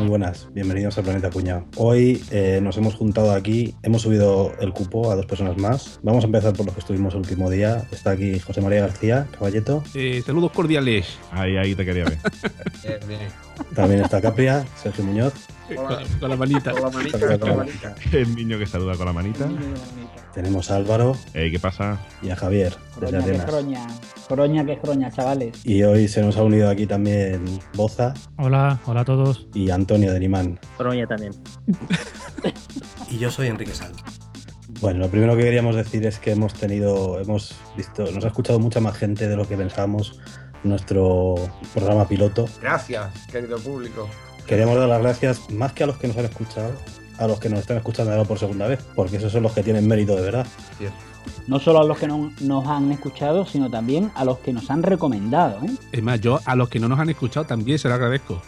Muy buenas. Bienvenidos a Planeta Cuñado. Hoy eh, nos hemos juntado aquí, hemos subido el cupo a dos personas más. Vamos a empezar por los que estuvimos el último día. Está aquí José María García, caballeto. Eh, saludos cordiales. Ahí, ahí te quería ver. También está Capria, Sergio Muñoz. Con, con la manita. Con la manita, con la manita. El niño que saluda con la manita. Tenemos a Álvaro ¿Qué pasa? y a Javier, desde Croña que Atenas. croña. Croña que croña, chavales. Y hoy se nos ha unido aquí también Boza Hola, hola a todos. y Antonio de Nimán. Coroña también. Y yo soy Enrique Salvo. Bueno, lo primero que queríamos decir es que hemos tenido, hemos visto, nos ha escuchado mucha más gente de lo que pensábamos nuestro programa piloto. Gracias, querido público. Queríamos dar las gracias más que a los que nos han escuchado, a los que nos están escuchando ahora por segunda vez, porque esos son los que tienen mérito de verdad. Cierto. No solo a los que no- nos han escuchado, sino también a los que nos han recomendado. ¿eh? Es más, yo a los que no nos han escuchado también se lo agradezco.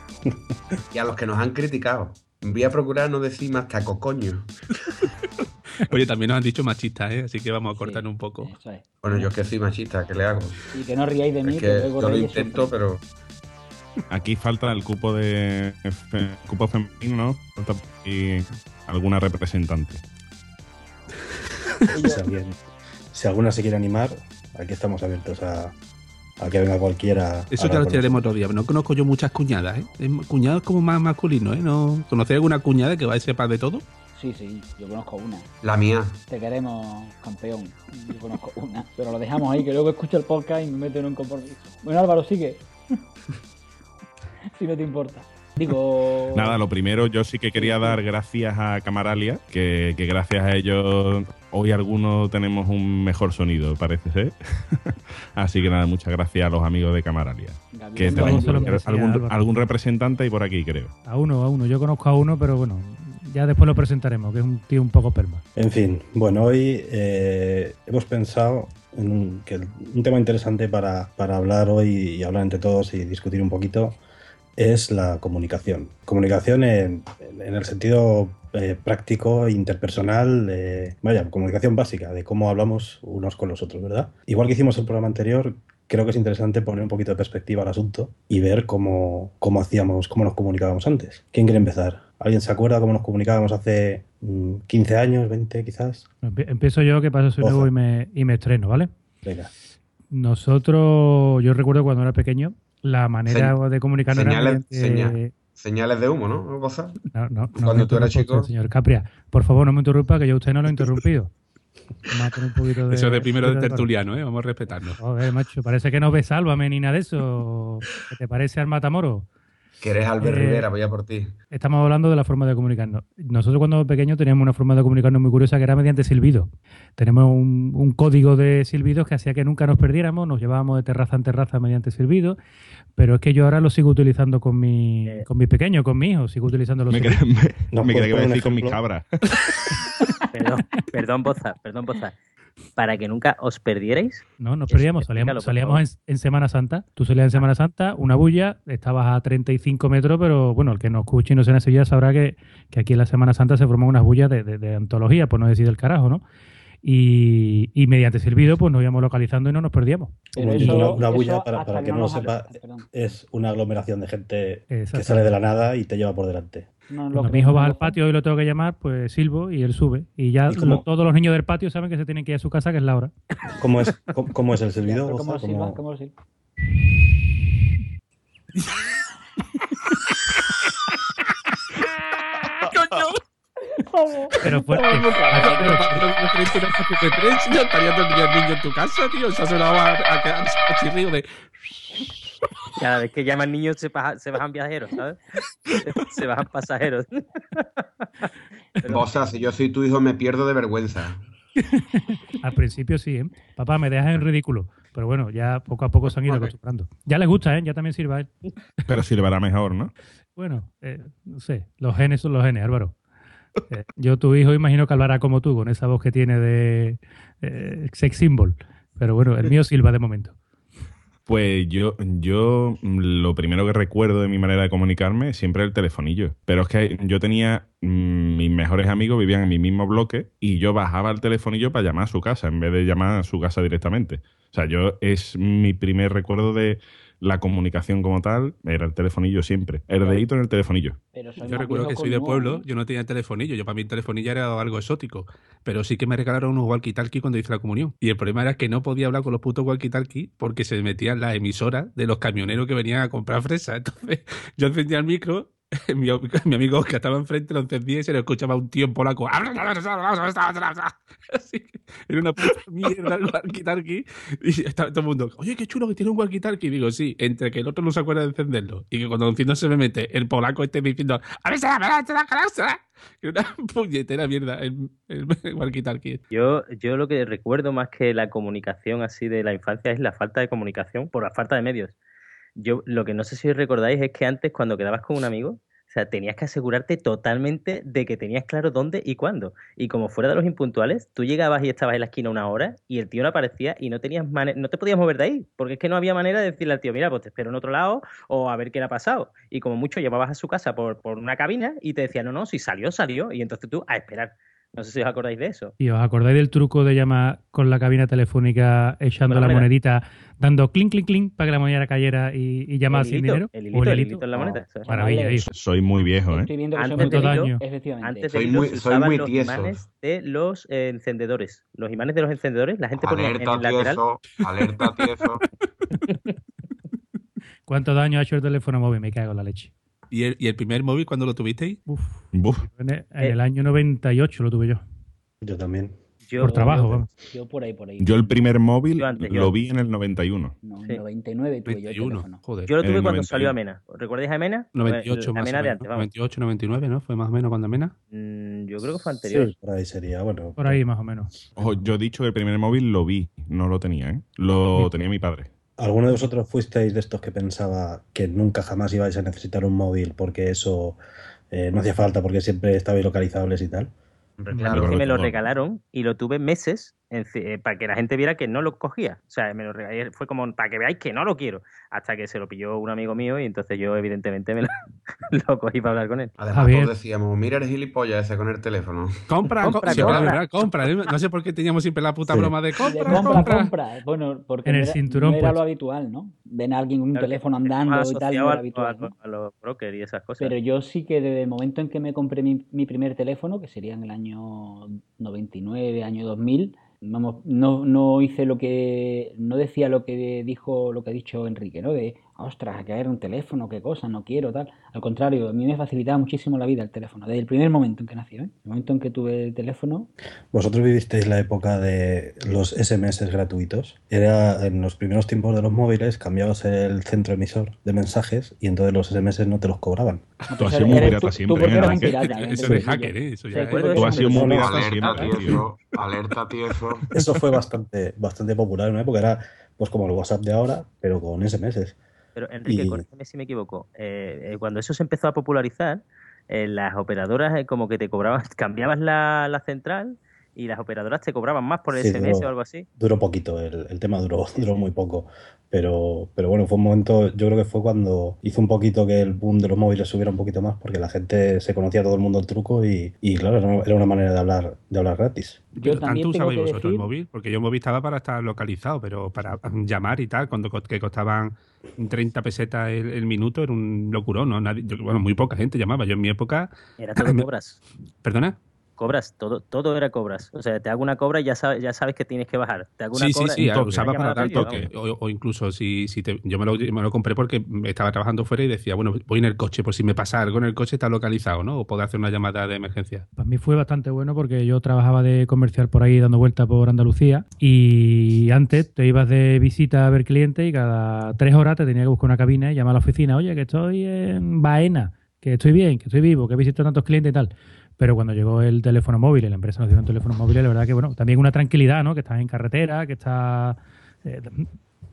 Y a los que nos han criticado. Voy a procurar no decir más taco coño. Oye, también nos han dicho machistas, ¿eh? así que vamos a cortar Sí, un poco. Es. Bueno, yo es que soy machista, ¿qué le hago? Y que no ríais de mí, Es que, que luego yo lo intento, pero Aquí falta el cupo de cupo femenino, ¿no? Falta y alguna representante. Si, alguien- si alguna se quiere animar, aquí estamos abiertos a, a que venga cualquiera. Eso ya lo tiraremos otro día. No conozco yo muchas cuñadas, ¿eh? Es- Cuñado es como más masculino, ¿eh? ¿No? ¿Conocéis alguna cuñada que va a sepa de todo? Sí, sí, yo conozco una. la mía. Te queremos campeón. Yo conozco una. Pero lo dejamos ahí, que luego escucho el podcast y me meto en un compromiso. Bueno, Álvaro, sigue. si no te importa. Digo. Nada, lo primero, yo sí que quería dar gracias a Camaralia, que, que gracias a ellos hoy algunos tenemos un mejor sonido, parece ser. Así que nada, muchas gracias a los amigos de Camaralia. Gabriel, Que tenemos algún, representante y por aquí, creo. A uno, a uno. Yo conozco a uno, pero bueno, ya después lo presentaremos, que es un tío un poco perma. En fin, bueno, hoy eh, hemos pensado en un, que un tema interesante para, para hablar hoy y hablar entre todos y discutir un poquito es la comunicación. Comunicación en, en el sentido eh, práctico, interpersonal, eh, vaya, comunicación básica, de cómo hablamos unos con los otros, ¿verdad? Igual que hicimos el programa anterior, creo que es interesante poner un poquito de perspectiva al asunto y ver cómo, cómo hacíamos, cómo nos comunicábamos antes. ¿Quién quiere empezar? ¿Alguien se acuerda cómo nos comunicábamos hace mm, 15 años, 20 quizás? Empie- Empiezo yo, que paso soy nuevo y me, y me estreno, ¿vale? Venga. Nosotros, yo recuerdo cuando era pequeño, la manera de comunicarnos era señales- mediante- señal- Señales de humo, ¿no? No, no, no Cuando me tú eras chico. usted, señor Capria, por favor, no me interrumpa, que yo a usted no lo he interrumpido. Un poquito de... Eso es de primero de tertuliano, ¿eh? Vamos a respetarnos. Joder, macho, parece que no ves Sálvame ni nada de eso. ¿Qué te parece al Matamoro? Que eres Albert Eh, Rivera, voy a por ti. Estamos hablando de la forma de comunicarnos. Nosotros cuando pequeños teníamos una forma de comunicarnos muy curiosa que era mediante silbido. Tenemos un, un código de silbidos que hacía que nunca nos perdiéramos, nos llevábamos de terraza en terraza mediante silbido, pero es que yo ahora lo sigo utilizando con mi, Eh. con mi pequeño, con mi hijo, sigo utilizando los Me silbidos. quedé, me, ¿Nos me puedes quedé que a decir con mis cabras. Perdón, perdón, Boza, perdón, Boza. Para que nunca os perdierais, No, nos perdíamos, salíamos, salíamos en, en Semana Santa. Tú salías en Semana Santa, una bulla, estabas a 35 metros, pero bueno, el que nos escuche y no sea en Sevilla sabrá que, que aquí en la Semana Santa se forman unas bullas de, de- de antología, por no decir del carajo, ¿no? Y, y mediante silbido, pues nos íbamos localizando y no nos perdíamos. Pero Como eso- una, una eso bulla, para, para que no lo sepa, perdón. es una aglomeración de gente que sale de la nada y te lleva por delante. No Cuando mi hijo no va al patio y lo tengo que llamar, pues silbo y él sube. Y ya lo- todos los niños del patio saben que se tienen que ir a su casa, que es la hora. ¿Cómo es, cómo, cómo es el Ya, pero ¿Cómo Goza? lo silba? ¿Cómo- ¿Cómo lo silba? Pero fuerte. Pero para frente a una CP3, ya estaría todo el día el niño en tu casa, tío. Se ha sonado a, a quedar chirrido de. Cada vez que llaman niños se, baja- se bajan viajeros, ¿sabes? Se, se bajan pasajeros. Pero- Boza, si yo soy tu hijo me pierdo de vergüenza. Al principio sí, ¿eh? Papá, me dejas en ridículo. Pero bueno, ya poco a poco se han ido acostumbrando. Ya les gusta, ¿eh? Ya también sirva a él. Pero silbará mejor, ¿no? Bueno, eh, no sé. Los genes son los genes, Álvaro. Eh, yo, tu hijo, imagino que hablará como tú, con esa voz que tiene de eh, sex symbol. Pero bueno, el mío silba de momento. Pues yo, yo mm, lo primero que recuerdo de mi manera de comunicarme siempre el telefonillo. Pero es que yo tenía mm, mis mejores amigos vivían en mi mismo bloque y yo bajaba el telefonillo para llamar a su casa en vez de llamar a su casa directamente. O sea, yo es mi primer recuerdo de la comunicación como tal, era el telefonillo siempre. El dedito en el telefonillo. Pero Yo recuerdo que soy de pueblo, ¿no? yo no tenía telefonillo. Yo para mí el telefonillo era algo exótico. Pero sí que me regalaron unos walkie-talkie cuando hice la comunión. Y el problema era que no podía hablar con los putos walkie-talkie porque se metían las emisoras de los camioneros que venían a comprar fresa. Entonces yo encendía el micro, mi, mi amigo que estaba enfrente lo encendía y se le escuchaba un tío en polaco. Así que era una puta mierda el walkie-talkie. Y estaba todo el mundo, oye, qué chulo que tiene un walkie-talkie. Y digo, sí, entre que el otro no se acuerda de encenderlo y que cuando lo enciendo se me mete el polaco este diciendo, a ver, será, verá, será, será, será". Que Una puñetera mierda el, el, el walkie-talkie. Yo, yo lo que recuerdo más que la comunicación así de la infancia es la falta de comunicación por la falta de medios. Yo lo que no sé si os recordáis es que antes cuando quedabas con un amigo, o sea, tenías que asegurarte totalmente de que tenías claro dónde y cuándo. Y como fuera de los impuntuales, tú llegabas y estabas en la esquina una hora y el tío no aparecía y no tenías no te podías mover de ahí, porque es que no había manera de decirle al tío, mira, pues te espero en otro lado o a ver qué le ha pasado. Y como mucho llevabas a su casa por, por una cabina y te decía, no, no, si salió, salió. Y entonces tú a esperar. No sé si os acordáis de eso. ¿Y os acordáis del truco de llamar con la cabina telefónica echando la monedita, dando clink, clink, clink para que la moneda cayera y, y llamar El sin dinero? el ¿O hilito, el hilito en la moneda. ¿sabes? Maravilla, hijo. Soy muy viejo, ¿eh? Estoy viendo que Antes soy muy hilo, efectivamente. Antes Soy del hilo muy- se soy muy los tieso. imanes de los eh, encendedores. Los imanes de los encendedores, la gente ponía en Alerta el lateral. tieso, alerta tieso. ¿Cuánto daño ha hecho el teléfono móvil? Me cago en la leche. ¿Y el, ¿Y el primer móvil cuando lo tuvisteis? Uf, Buf. en el, en el año 98 lo tuve yo. Yo también. Yo, por trabajo, yo-. Yo por ahí, por ahí. Yo el primer móvil Yo antes, yo lo vi en el 91. No, en Sí. 99 tuve yo el 21. teléfono. Joder. Yo lo tuve cuando salió 91. Amena. ¿Recordáis a Amena? 98 La más o Amena de menos. antes, vamos. 98, 99, ¿no? Fue más o menos cuando Mena. Mm, yo creo que fue anterior. Sí, por ahí sería. Bueno, Por ahí más o menos. Ojo, yo he dicho que el primer móvil lo vi, no lo tenía, ¿eh? Lo tenía mi padre. ¿Alguno de vosotros fuisteis de estos que pensaba que nunca jamás ibais a necesitar un móvil porque eso eh, no hacía falta porque siempre estabais localizables y tal? Hombre, A mí claro. que me lo regalaron y lo tuve meses para que la gente viera que no lo cogía. O sea, me lo regalé, fue como para que veáis que no lo quiero. Hasta que se lo pilló un amigo mío y entonces yo, evidentemente, me lo, lo cogí para hablar con él. Además, todos decíamos, mira el gilipollas ese con el teléfono. Compra, Compra, compra, sí, compra. compra. No sé por qué teníamos siempre la puta Sí. broma de compra, compra, compra. compra. Bueno, porque En no el era, cinturón no era puesto. lo habitual, ¿no? Ven a alguien con un Claro, teléfono andando y tal, no a, era habitual, a- ¿no? a los brokers y esas cosas. Pero yo sí que desde el momento en que me compré mi, mi primer teléfono, que sería en el año 99, año 2000, vamos, no, no hice lo que, no decía lo que dijo, lo que ha dicho Enrique, ¿no? De, ostras, que era un teléfono, qué cosa, no quiero, tal. Al contrario, a mí me facilitaba muchísimo la vida el teléfono, desde el primer momento en que nació, ¿eh? El momento en que tuve el teléfono, ¿Vosotros vivisteis la época de los SMS gratuitos? Era en los primeros tiempos de los móviles, cambiabas el centro emisor de mensajes y entonces los SMS no te los cobraban. Tú has sido muy pirata siempre. Eso de hacker, ¿eh? Eso ya Tú has sido muy pirata Alerta siempre, tío. alerta tieso. Eso fue bastante, bastante popular en una época, era pues como el WhatsApp de ahora, pero con SMS. Pero Enrique, Y- corrígeme si me equivoco. eh, eh, cuando eso se empezó a popularizar, eh, las operadoras eh, como que te cobraban, cambiabas la, la central y las operadoras te cobraban más por el Sí, SMS duró- o algo así. Duró poquito, el, el tema duró, duró muy poco. Pero, pero bueno, fue un momento, yo creo que fue cuando hizo un poquito que el boom de los móviles subiera un poquito más, porque la gente se conocía todo el mundo el truco y, y claro, era una- era una manera de hablar, de hablar gratis. Yo Pero también ¿Tanto tengo usabais que vosotros el móvil? Porque yo el móvil estaba para estar localizado, pero para llamar y tal, cuando que costaban 30 pesetas el, el minuto, era un locurón, ¿no? Nadie- yo- bueno, muy poca gente llamaba. Yo en mi época, Era todo cobras. ¿perdona? Cobras, todo, todo era cobras. O sea, te hago una cobra y ya sabes, ya sabes que tienes que bajar. Te hago una Sí, cobra sí, y lo toque, usaba para dar toque. O, o incluso si, si te- yo me lo, me lo compré porque estaba trabajando fuera y decía, bueno, voy en el coche, por si me pasa algo en el coche está localizado, ¿no? O puedo hacer una llamada de emergencia. Para mí fue bastante bueno porque yo trabajaba de comercial por ahí dando vueltas por Andalucía y antes te ibas de visita a ver clientes y cada tres horas te tenía que buscar una cabina y llamar a la oficina, oye, que estoy en Baena, que estoy bien, que estoy vivo, que he visitado tantos clientes y tal. Pero cuando llegó el teléfono móvil y la empresa nos dio un teléfono móvil, la verdad que, bueno, también una tranquilidad, ¿no? Que estás en carretera, que estás... eh,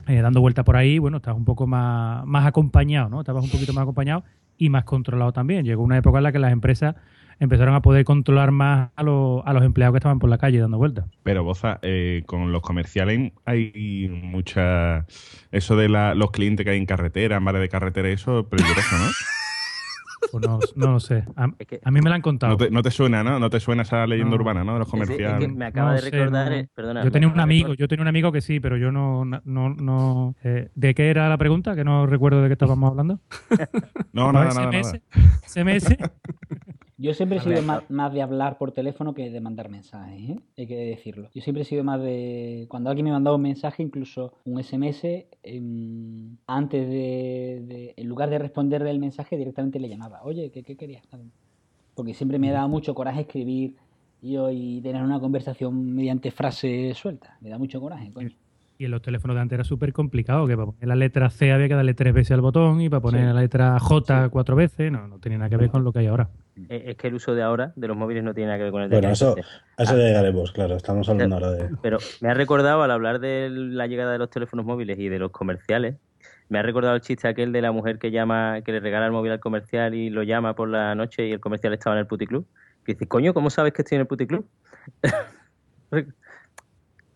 eh, dando vuelta por ahí, bueno, estabas un poco más, más acompañado, ¿no? Estabas un poquito más acompañado y más controlado también. Llegó una época en la que las empresas empezaron a poder controlar más a, los- a los empleados que estaban por la calle dando vueltas. Pero, Boza, eh, con los comerciales hay mucha... Eso de la- los clientes que hay en carretera, en bares de carretera, eso es peligroso, ¿no? Pues no, no lo sé. A, Es que- a mí me la han contado. No te, no te suena, ¿no? No te suena esa leyenda No. urbana, ¿no? De los Es de- es que comerciales. me acaba No de sé, recordar. no. eh, perdona, Yo tenía un amigo, yo tenía un amigo que sí, pero yo no, no, no. eh, ¿De qué era la pregunta? Que no recuerdo de qué estábamos hablando. No, nada, nada, nada. SMS. Yo siempre he sido más, más de hablar por teléfono que de mandar mensajes, ¿eh? hay que decirlo. Yo siempre he sido más de... Cuando alguien me mandaba un mensaje, incluso un SMS, em, antes de, de- En lugar de responderle el mensaje, directamente le llamaba. Oye, ¿qué, qué querías? Porque siempre me da mucho coraje escribir yo y tener una conversación mediante frase suelta. Me da mucho coraje, coño. Y en los teléfonos de antes era súper complicado, que para poner la letra C había que darle tres veces al botón y para poner Sí. la letra J cuatro veces, no, no tenía nada que ver con lo que hay ahora. Es que el uso de ahora de los móviles no tiene nada que ver con el de Bueno, eso, a eso llegaremos, claro. Estamos hablando ahora de. Pero me ha recordado, al hablar de la llegada de los teléfonos móviles y de los comerciales, me ha recordado el chiste aquel de la mujer que llama, que le regala el móvil al comercial y lo llama por la noche y el comercial estaba en el puticlub. Que dice, coño, ¿cómo sabes que estoy en el puticlub?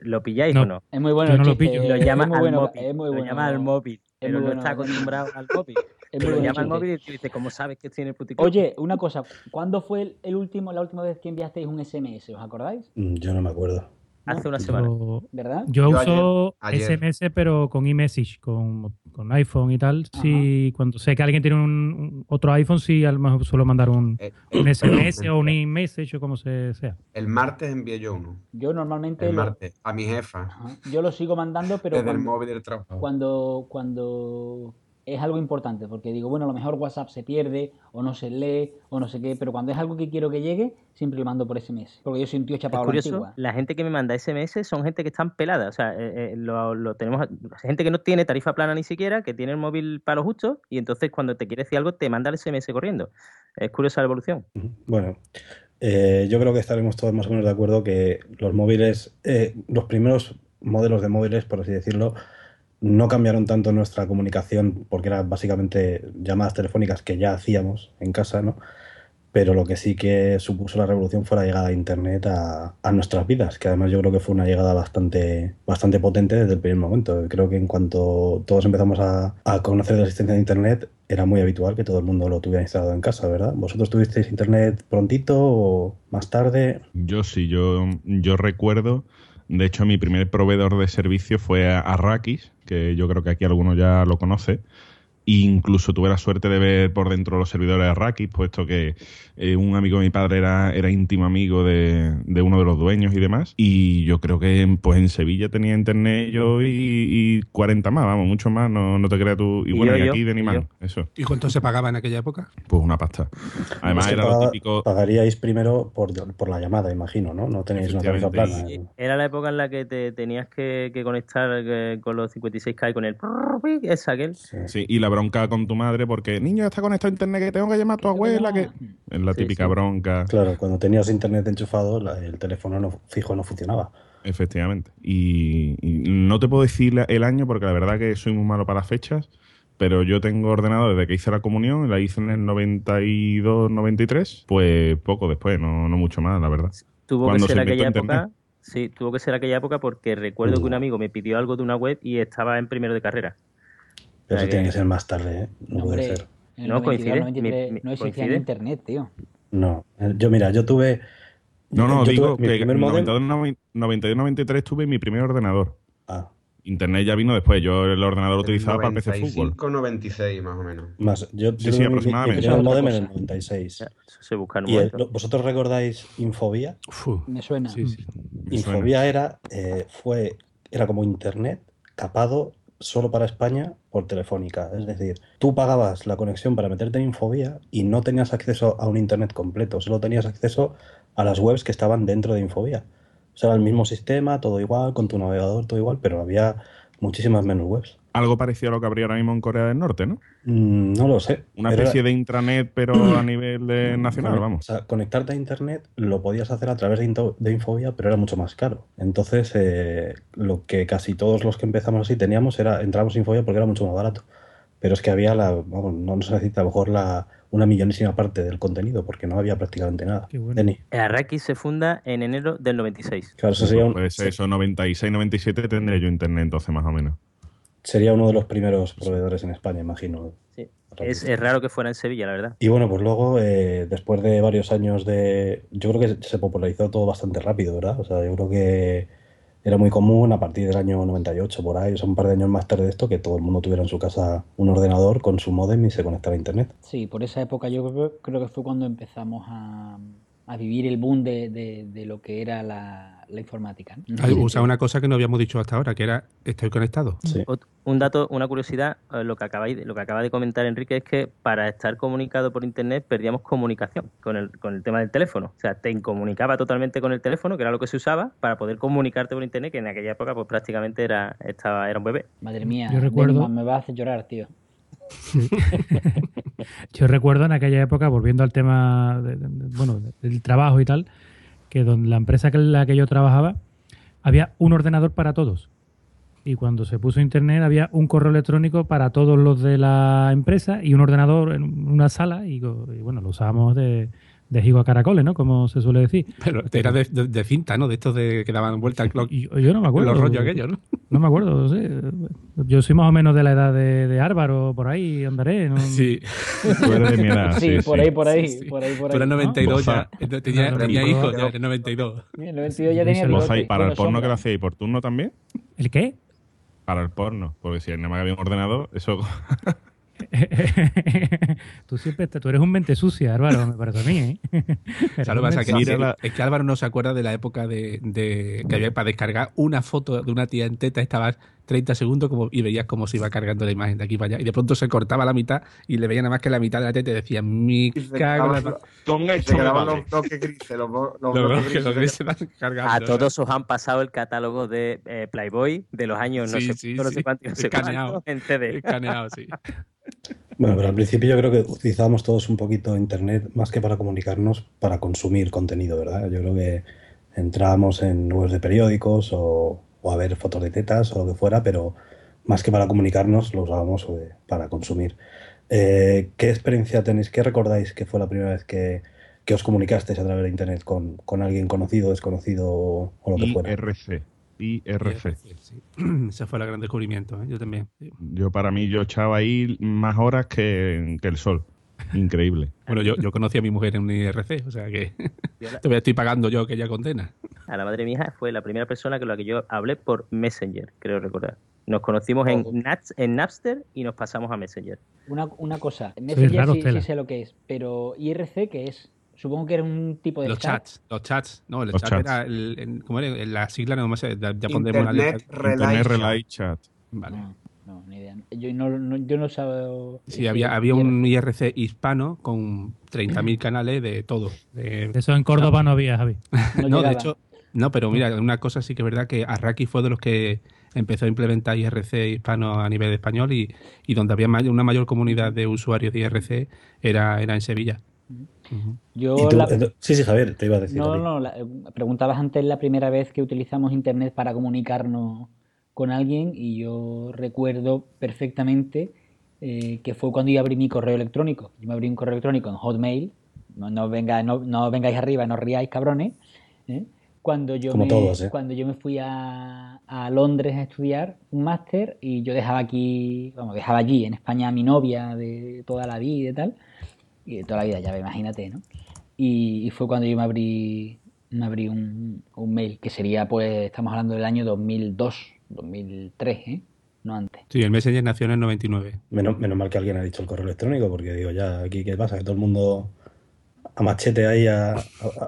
¿Lo pilláis No. o no? Es muy bueno no lo pillo. Lo es llama muy al bueno, móvil. es muy lo bueno. llama al móvil. Pero no está es- acostumbrado al móvil. Lo llama al móvil y te dice, ¿cómo sabes que el puticlub? Oye, una cosa, ¿cuándo fue el, el último, la última vez que enviasteis un SMS? ¿Os acordáis? Mm, Yo no me acuerdo. Hace una semana. Yo, ¿Verdad? yo Yo uso ayer- ayer. SMS, pero con iMessage, con, con iPhone y tal. Sí, cuando sé que alguien tiene un, un- otro iPhone, sí, a lo mejor suelo mandar un, Eh, un SMS o un iMessage o como se sea. El martes envié yo uno. Yo normalmente El lo, martes. A mi jefa. Ajá, yo lo sigo mandando, pero Desde el móvil del trabajo. cuando, cuando es algo importante, porque digo, bueno, a lo mejor WhatsApp se pierde, o no se lee, o no sé qué, pero cuando es algo que quiero que llegue, siempre lo mando por SMS, porque yo soy un tío chapado curioso, antigua. la gente que me manda SMS son gente que están pelada. O sea, eh, eh, lo, lo tenemos. Gente que no tiene tarifa plana ni siquiera, que tiene el móvil para lo justo, y entonces cuando te quiere decir algo, te manda el SMS corriendo. Es curiosa la evolución. Bueno, eh, yo creo que estaremos todos más o menos de acuerdo que los móviles, eh, los primeros modelos de móviles, por así decirlo, no cambiaron tanto nuestra comunicación porque eran básicamente llamadas telefónicas que ya hacíamos en casa, ¿no? Pero lo que sí que supuso la revolución fue la llegada de Internet a, a nuestras vidas, que además yo creo que fue una llegada bastante, bastante potente desde el primer momento. Creo que en cuanto todos empezamos a, a conocer la existencia de Internet, era muy habitual que todo el mundo lo tuviera instalado en casa, ¿verdad? ¿Vosotros tuvisteis Internet prontito o más tarde? Yo sí, yo, yo recuerdo. De hecho, mi primer proveedor de servicio fue Arrakis, que yo creo que aquí alguno ya lo conoce. E incluso tuve la suerte de ver por dentro los servidores de Arrakis, puesto que eh, un amigo de mi padre era, era íntimo amigo de, de uno de los dueños y demás. Y yo creo que pues en Sevilla tenía internet yo y, y 40 más, vamos, mucho más, no, no te creas tú. Y, Y bueno, yo, y yo, aquí de yo. mano, eso. ¿Y cuánto se pagaba en aquella época? Pues una pasta. Además Es que era lo típico... Pagaríais primero por, por la llamada, imagino, ¿no? No tenéis una tarifa plana. Era la época en la que te tenías que, que conectar con los 56K y con el. Es aquel. Sí. Sí, y la bronca con tu madre porque, niño, está conectado a internet, que tengo que llamar a tu abuela, que... Es la Sí, típica sí. bronca, Claro, cuando tenías internet enchufado, la- el teléfono no- fijo no funcionaba. efectivamente. Y, y no te puedo decir la- el año porque la verdad que soy muy malo para las fechas, pero yo tengo ordenado desde que hice la comunión, la hice en el 92, 93, pues poco después, no, no mucho más, la verdad. Tuvo que ser se aquella época. Internet. Sí, tuvo que ser aquella época porque recuerdo que un amigo me pidió algo de una web y estaba en primero de carrera. Pero eso tiene que- ser más tarde, ¿eh? No, No, puede hombre, ser. en el No, 92, coincide, 93 mi- mi- no existía coincide. internet, tío. No, eh, yo mira, yo tuve... No, no, yo digo que en modem- 92, 92, 93 tuve mi primer ordenador. Ah, Internet ya vino después, yo el ordenador lo El utilizaba para el PC Fútbol. 95, 96 más o menos. más, yo, Sí, yo sí, aproximadamente. Es otra modem en el cosa. 96. Eso se busca en un Y el- ¿Vosotros recordáis Infobía? Fu. Me suena. Sí, sí. Me suena. Infobía era, eh, fue, era como internet capado solo para España por Telefónica. Es decir, tú pagabas la conexión para meterte en Infobía y no tenías acceso a un internet completo, solo tenías acceso a las webs que estaban dentro de Infobía. O sea, era el mismo sistema, todo igual, con tu navegador, todo igual, pero había muchísimas menos webs. Algo parecido a lo que habría ahora mismo en Corea del Norte, ¿no? Mm, no lo sé. Una Pero especie era- de intranet, pero a nivel de nacional, Claro, vamos. O sea, conectarte a internet lo podías hacer a través de, Into- de Infobia, pero era mucho más caro. Entonces, eh, lo que casi todos los que empezamos así teníamos era entramos a Infobia porque era mucho más barato. Pero es que había la, vamos, no se necesita a lo mejor la, una millonésima parte del contenido porque no había prácticamente nada. Bueno. Arrakis se funda en enero del 96. claro, eso sería, un- Puede ser eso, 96, 97 tendré yo internet entonces, más o menos. Sería uno de los primeros proveedores en España, imagino. Sí. Es, es raro que fuera en Sevilla, la verdad. Y bueno, pues luego, eh, después de varios años de... Yo creo que se popularizó todo bastante rápido, ¿verdad? O sea, yo creo que era muy común a partir del año 98, por ahí, o sea, un par de años más tarde de esto, que todo el mundo tuviera en su casa un ordenador con su modem y se conectara a Internet. Sí, por esa época yo creo, creo que fue cuando empezamos a, a vivir el boom de, de- de lo que era la, la informática. Usa una cosa que no habíamos dicho hasta ahora, que era estoy conectado. Sí. Un dato, una curiosidad, eh, lo que acabáis, lo que acaba de comentar Enrique es que para estar comunicado por internet perdíamos comunicación con el, con el tema del teléfono. O sea, te incomunicaba totalmente con el teléfono, que era lo que se usaba, para poder comunicarte por internet, que en aquella época pues prácticamente era, estaba, era un bebé. Madre mía, Yo recuerdo- me va a hacer llorar, tío. Yo recuerdo en aquella época, volviendo al tema de- de- de- bueno, del trabajo y tal, que donde la empresa en la que yo trabajaba había un ordenador para todos. Y cuando se puso internet había un correo electrónico para todos los de la empresa y un ordenador en una sala y, y bueno, lo usábamos de, de jigo a caracoles, ¿no? Como se suele decir. Pero era de, de- de cinta, ¿no? De estos de, que daban vuelta al clock. Yo, yo no me acuerdo. Los rollos aquellos, ¿no? No me acuerdo, no sé. Yo soy más o menos de la edad de, de Álvaro, por ahí andaré. ¿no? Sí. Tú eres de mi edad, Sí, sí, por sí. ahí, por ahí, Sí, sí. por ahí, por Tú eras ahí. 92 ya. Boza. entonces Tenía, Claro, tenía hijos ya de 92. En el 92 ya tenía Vos ¿Vos bigote, ahí, para el porno que lo hacíais por turno también? ¿El qué? Para el porno, porque si nada más había un ordenador, eso tú siempre estás- tú eres un mente sucia, Álvaro, me parece a mí, ¿eh? Eres ¿Sabes lo un que pasa? Que, Mira la- es que Álvaro no se acuerda de la época de, de- que había para descargar una foto de una tía en teta, estabas 30 segundos como, y veías cómo se iba cargando la imagen de aquí para allá. Y de pronto se cortaba la mitad y le veía nada más que la mitad de la teta y decía, mi Y se cago con esto me quedaban vale. los bloques grises, los, los Los bloques los grises. grises van cargando. A ¿no? todos os han pasado el catálogo de eh, Playboy de los años no Sí, sé, sí, no sí. sé cuántos, no sé Escaneado. cuántos en CD. Escaneado, sí. Bueno, pero al principio yo creo que utilizábamos todos un poquito Internet más que para comunicarnos, para consumir contenido, ¿verdad? Yo creo que entrábamos en webs de periódicos o, o a ver fotos de tetas o lo que fuera, pero más que para comunicarnos lo usábamos eh, para consumir. Eh, ¿Qué experiencia tenéis? ¿Qué recordáis que fue la primera vez que, que os comunicasteis a través de Internet con, con alguien conocido, desconocido o, o lo que fuera? IRC. IRC. Sí. Ese fue el gran descubrimiento, ¿eh? yo también. Yo para mí, yo echaba ahí más horas que, que el sol. Increíble. Bueno, yo, yo conocí a mi mujer en un IRC, o sea que la- todavía estoy pagando yo aquella condena. A la madre hija fue la primera persona con la que yo hablé por Messenger, creo recordar. Nos conocimos en. Nats- en Napster y nos pasamos a Messenger. Una, una cosa, Messenger sí, sí sé lo que es, pero IRC, ¿qué es? Supongo que era un tipo de Los chat. chats, los chats, no, el Los chat chats. era el, el- ¿cómo era? La sigla no me sé, ya, ya pondremos la Internet. Relay Internet Chat. Relay Chat. Vale. No, no, ni idea. Yo no, no- yo no sabía. Sí, había, había un IRC hispano con 30.000 canales de todo. de- eso en Córdoba no había, Javi. No no, de hecho, no, pero mira, una cosa sí que es verdad que Arraki fue de los que empezó a implementar IRC hispano a nivel español y, y donde había may- una mayor comunidad de usuarios de IRC era, era en Sevilla. Yo ¿Y tú? la- Ento- Sí, sí, Javier, te iba a decir. No, no, la- eh, preguntabas antes la primera vez que utilizamos Internet para comunicarnos con alguien y yo recuerdo perfectamente eh, que fue cuando yo abrí mi correo electrónico. Yo me abrí un correo electrónico en Hotmail. No, no, venga, no, no vengáis arriba, no os riáis, cabrones. ¿eh? Cuando yo, Como me, todos, ¿eh? cuando yo me fui a, a Londres a estudiar un máster y yo dejaba aquí, vamos, dejaba allí en España a mi novia de toda la vida y tal, y de toda la vida, ya imagínate, ¿no? Y, y fue cuando yo me abrí, me abrí un, un mail, que sería, pues, estamos hablando del año 2002, 2003, ¿eh? No antes. Sí, el Messenger nació en el 99. Menos, menos mal que alguien ha dicho el correo electrónico, porque digo, ya, aquí, ¿qué pasa? Que todo el mundo a machete ahí a, a-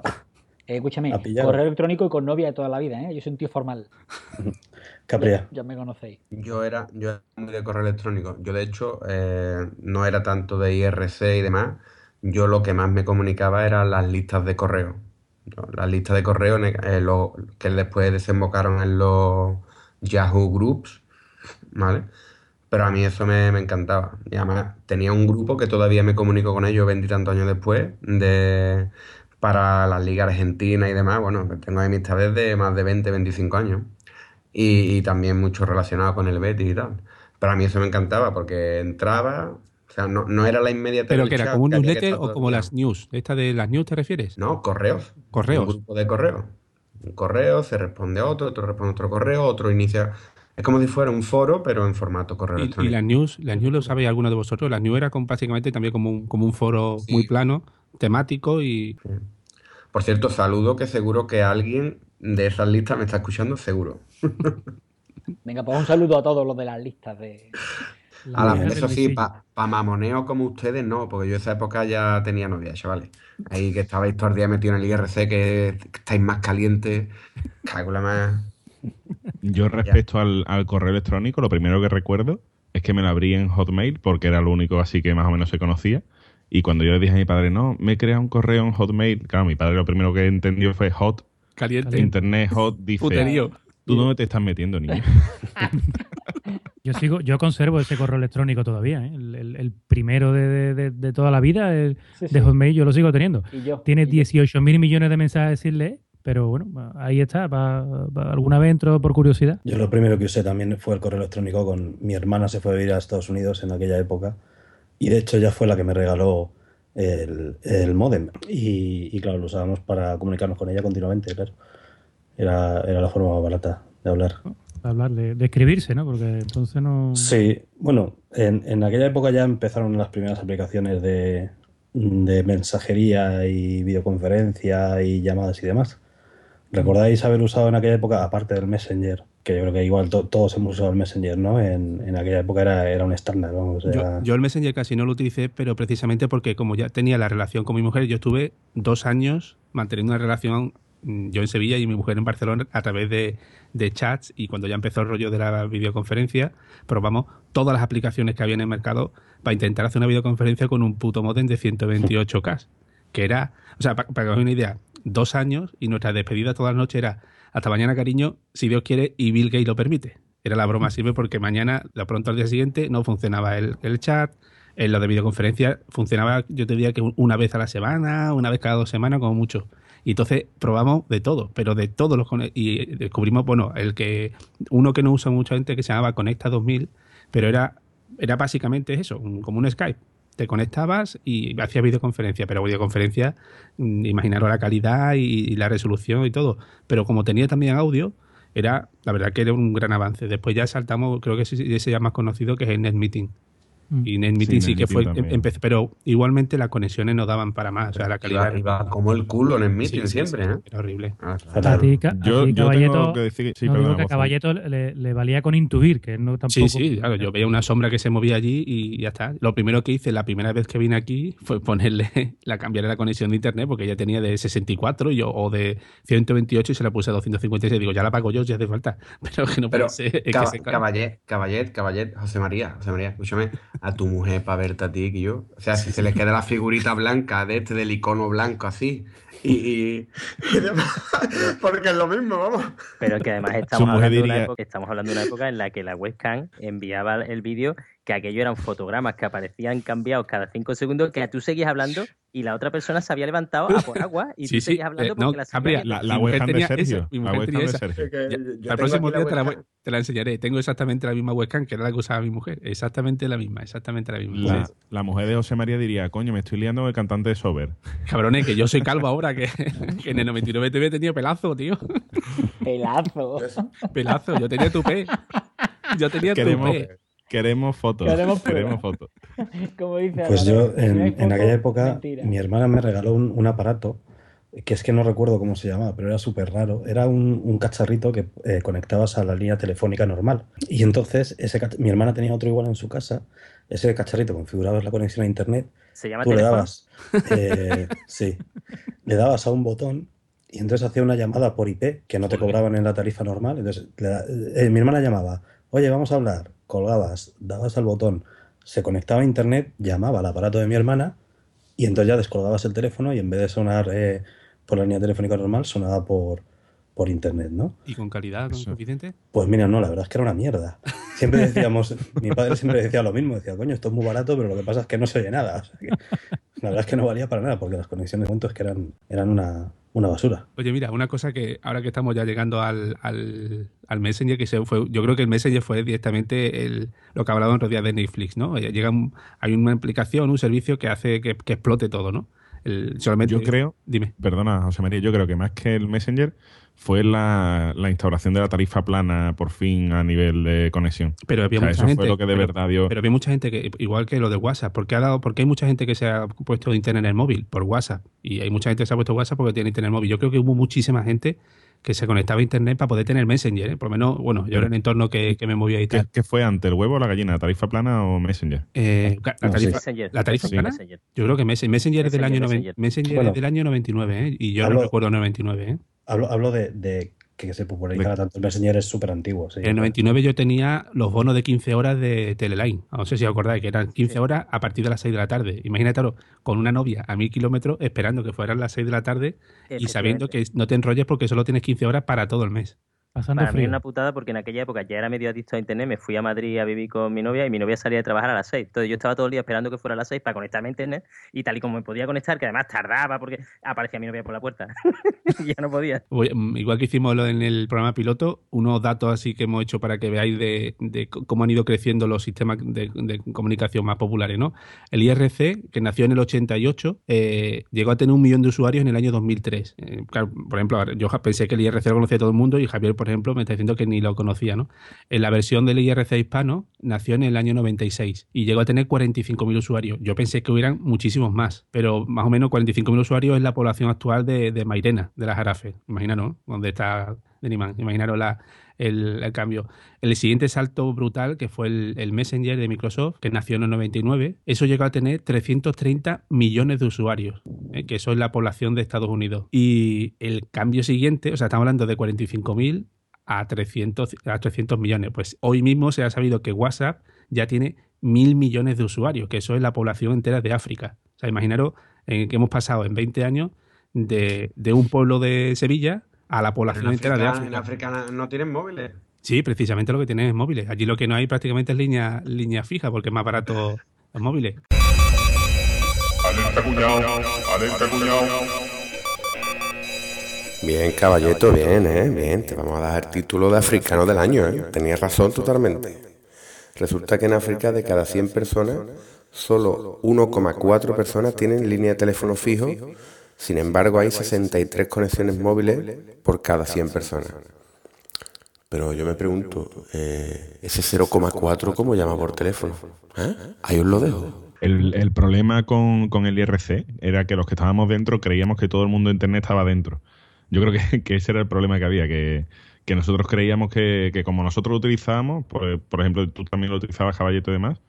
a- Eh, escúchame, A correo electrónico y con novia de toda la vida, ¿eh? Yo soy un tío formal. Capria. Ya me conocéis. Yo era, yo era muy de correo electrónico. Yo, de hecho, eh, no era tanto de IRC y demás. Yo lo que más me comunicaba eran las listas de correo. Las listas de correo eh, lo- que después desembocaron en los Yahoo Groups, ¿vale? Pero a mí eso me, me encantaba. Y además tenía un grupo que todavía me comunico con ellos veintitantos años después, de, para la Liga Argentina y demás. Bueno, pues tengo amistades de más de 20, 25 años. Y, y también mucho relacionado con el Betis y tal. Pero a mí eso me encantaba porque entraba, o sea, no, no era la inmediata ¿Pero que era como un newsletter o como las news? ¿Esta de las news te refieres? No, correos. Correos. Un grupo de correos. Un correo, se responde a otro, otro responde a otro correo, otro inicia. Es como si fuera un foro, pero en formato correo Y, y electrónico. las news, las news lo sabéis alguno de vosotros. Las news era con, básicamente también como un, como un foro muy plano, temático y Por cierto, saludo que seguro que alguien de esas listas me está escuchando, seguro. Venga, pues un saludo a todos los de las listas de. A la- Las eso sí, para mamoneo como ustedes, no, porque yo esa época ya tenía novia, chavales. Ahí que estabais todo el día metido en el IRC, que, que estáis más calientes, cago en la más. Yo respecto al, al correo electrónico, lo primero que recuerdo es que me lo abrí en Hotmail porque era lo único así que más o menos se conocía. Y cuando yo le dije a mi padre, no, me he creado un correo en Hotmail, claro, mi padre lo primero que entendió fue hot, caliente. internet hot, dice, Puterío. ¿tú dónde te estás metiendo, niño? Yo sigo, yo conservo ese correo electrónico todavía, ¿eh? el, el- el primero de, de- de- de toda la vida, el Sí, de sí. Hotmail, yo lo sigo teniendo. Y yo. Tiene y yo. 18 mil millones de mensajes sin leer, pero bueno, ahí está, pa- pa- alguna vez entro por curiosidad. Yo lo primero que usé también fue el correo electrónico con mi hermana se fue a vivir a Estados Unidos en aquella época y de hecho ella fue la que me regaló el, el modem y, y claro, lo usábamos para comunicarnos con ella continuamente, claro. Era, era la forma más barata de hablar. Hablar de, de escribirse, ¿no? Porque entonces no. Sí, bueno, en, en aquella época ya empezaron las primeras aplicaciones de, de mensajería y videoconferencia y llamadas y demás. ¿Recordáis haber usado en aquella época, aparte del Messenger? Que yo creo que igual to- todos hemos usado el Messenger, ¿no? En, en aquella época era, era un estándar, vamos. Yo, era- yo el Messenger casi no lo utilicé, pero precisamente porque como ya tenía la relación con mi mujer, yo estuve dos años manteniendo una relación, yo en Sevilla y mi mujer en Barcelona, a través de, chats y cuando ya empezó el rollo de la videoconferencia, probamos todas las aplicaciones que había en el mercado para intentar hacer una videoconferencia con un puto modem de 128K, que era, o sea, para, que os una idea, dos años y nuestra despedida toda la noche era hasta mañana, cariño, si Dios quiere y Bill Gates lo permite. Era la broma sirve porque mañana, de pronto al día siguiente, no funcionaba el, el chat. En lo de videoconferencia funcionaba, yo te diría que un- una vez a la semana, una vez cada dos semanas, como mucho. Y entonces probamos de todo, pero de todos los. Y descubrimos, bueno, el que. Uno que no usa mucha gente que se llamaba Conecta 2000, pero era, era básicamente eso, como un Skype. Te conectabas y hacías videoconferencia, pero videoconferencia, mm, imaginaros la calidad y, y la resolución y todo. Pero como tenía también audio, era, la verdad que era un gran avance. Después ya saltamos, creo que ese, ya más conocido, que es el NetMeeting. Mm. Y NetMeeting sí, Sí, que fue, NetMeeting empecé, pero igualmente las conexiones no daban para más, o sea, la calidad Iba, iba como el culo en el meeting Sí, siempre, sí, ¿eh? era horrible. Ah. A ti, a Yo, yo Caballeto, tengo que decir que sí, no digo perdona, que a. Caballeto le, le valía con intuir, que no tampoco. Sí, sí, claro, yo veía una sombra que se movía allí y ya está. Lo primero que hice la primera vez que vine aquí fue ponerle, la cambiarle la conexión de internet porque ella tenía de 64 y yo, o de 128 y se la puse a 256. Digo, ya la pago yo si hace falta. Pero que no Pero, puede ser. es caba- que se- caballet, caballet, caballet, José María, José María, escúchame, a tu mujer para verte a ti que yo. O sea, si se les queda la figurita blanca de este del icono blanco así. Y, y- y demás, porque es lo mismo, vamos. Pero que además estamos hablando, de una época, estamos hablando de una época en la que la webcam enviaba el vídeo, que aquello eran fotogramas que aparecían cambiados cada cinco segundos, que tú seguías hablando y la otra persona se había levantado a por agua y Sí, tú sí, seguías hablando eh, no, porque la Gabriel, señal- La, la mujer webcam de tenía Sergio. esa, mi la mujer tenía de esa. Sergio. Ya, yo- al próximo la día te la, te enseñaré. Tengo exactamente la misma webcam que era la que usaba mi mujer. Exactamente la misma, exactamente la misma. La, la mujer de José María diría, coño, me estoy liando con el cantante de Sober. Cabrones, que yo soy calvo ahora, que, que en el 99 TV tenía pelazo, tío. Pelazo. Pelazo, yo tenía tupé. Yo tenía Queremos, tupé. Queremos fotos. Queremos Queremos, fotos. Como dice Pues yo, en, en foto, aquella época, mentira. mi hermana me regaló un, un aparato que es que no recuerdo cómo se llamaba, pero era súper raro. Era un, un cacharrito que eh, conectabas a la línea telefónica normal. Y entonces, ese mi hermana tenía otro igual en su casa. Ese cacharrito configurabas la conexión a internet se llama tú le teléfono. dabas, eh, sí, le dabas a un botón y entonces hacía una llamada por IP que no te cobraban en la tarifa normal. Entonces, le da- eh, mi hermana llamaba, oye, vamos a hablar, colgabas, dabas al botón, se conectaba a internet, llamaba al aparato de mi hermana y entonces ya descolgabas el teléfono y en vez de sonar eh, por la línea telefónica normal, sonaba por, por internet, ¿no? ¿Y con calidad, con suficiente? Pues mira, no, la verdad es que era una mierda. Siempre decíamos, mi padre siempre decía lo mismo, decía, coño, esto es muy barato, pero lo que pasa es que no se oye nada. O sea que, la verdad es que no valía para nada, porque las conexiones de puntos que eran, eran una, una basura. Oye, mira, una cosa que ahora que estamos ya llegando al, al, al Messenger, que se fue, yo creo que el Messenger fue directamente el, lo que hablaba en días de Netflix, ¿no? Oye, Llega un- hay una aplicación, un servicio que hace que, que explote todo, ¿no? El- solamente, Yo creo, Dime. perdona, José María, yo creo que más que el Messenger fue la, la instauración de la tarifa plana por fin a nivel de conexión. Pero había O sea, mucha eso gente. fue lo que de pero- verdad dio. Pero había mucha gente que, igual que lo de WhatsApp, porque ha dado, porque hay mucha gente que se ha puesto internet en el móvil por WhatsApp. Y hay mucha gente que se ha puesto WhatsApp porque tiene internet en el móvil. Yo creo que hubo muchísima gente que se conectaba a internet para poder tener Messenger, ¿eh? Por lo menos, bueno, yo en el entorno que, que me movía y ¿Qué, tal. qué fue antes, el huevo o la gallina? ¿Tarifa plana o Messenger? Eh, la tarifa, Messenger. ¿La tarifa Sí. plana? Messenger. Yo creo que Messenger, Messenger es del año, Messenger, Messenger Bueno. es del año 99, ¿eh? Y yo Hablo- no recuerdo 99, ¿eh? Hablo, hablo de, de que se popularizara De- tanto el Messenger, es súper antiguo. sí. En el 99 yo tenía los bonos de 15 horas de Teleline. No sé si os acordáis, que eran 15 Sí. horas a partir de las 6 de la tarde. Imagínatelo, con una novia a mil kilómetros esperando que fueran las 6 de la tarde y sabiendo que no te enrolles porque solo tienes 15 horas para todo el mes. Pasando Para mí es frío. una putada porque en aquella época ya era medio adicto a internet, me fui a Madrid a vivir con mi novia y mi novia salía de trabajar a las 6. Entonces yo estaba todo el día esperando que fuera a las 6 para conectarme a internet y tal y como me podía conectar, que además tardaba porque aparecía mi novia por la puerta. y ya no podía. Mm, Igual que hicimos lo en el programa piloto, unos datos así que hemos hecho para que veáis de, cómo han ido creciendo los sistemas de, de comunicación más populares, ¿no? El IRC, que nació en el 88, eh, llegó a tener un millón de usuarios en el año 2003. Eh, claro, por ejemplo, yo pensé que el IRC lo conocía todo el mundo y Javier, por ejemplo, me está diciendo que ni lo conocía, ¿no? En la versión del IRC hispano nació en el año 96 y llegó a tener 45.000 usuarios. Yo pensé que hubieran muchísimos más, pero más o menos 45.000 usuarios es la población actual de, de Mairena, de las Jarafes. Imaginaros, ¿no? Donde está Denimán. Imaginaros la, el, cambio. El siguiente salto brutal, que fue el, el Messenger de Microsoft, que nació en el 99, eso llegó a tener 330 millones de usuarios, ¿eh? que eso es la población de Estados Unidos. Y el cambio siguiente, o sea, estamos hablando de 45.000 a 300, a 300 millones. Pues hoy mismo se ha sabido que WhatsApp ya tiene mil millones de usuarios, que eso es la población entera de África. O sea, imaginaros eh, que hemos pasado en 20 años de, de un pueblo de Sevilla a la población en entera de África, en África. África no tienen móviles. Sí, precisamente lo que tienen es móviles. Allí lo que no hay prácticamente es línea, línea fija, porque es más barato los móviles. Alerta cuñado, alerta cuñado. Bien, caballeto, bien, ¿eh? Bien, te vamos a dar el título de africano del año, ¿eh? Tenías razón totalmente. Resulta que en África de cada 100 personas, solo 1,4 personas tienen línea de teléfono fijo, sin embargo hay 63 conexiones móviles por cada 100 personas. Pero yo me pregunto, eh, ¿ese 0,4 cómo llama por teléfono? ¿Eh? Ahí os lo dejo. El, el problema con, con el IRC era que los que estábamos dentro creíamos que todo el mundo de Internet estaba dentro. Yo creo que, que ese era el problema que había, que, que nosotros creíamos que, que como nosotros lo utilizábamos, por, por ejemplo, tú también lo utilizabas, Caballito y demás,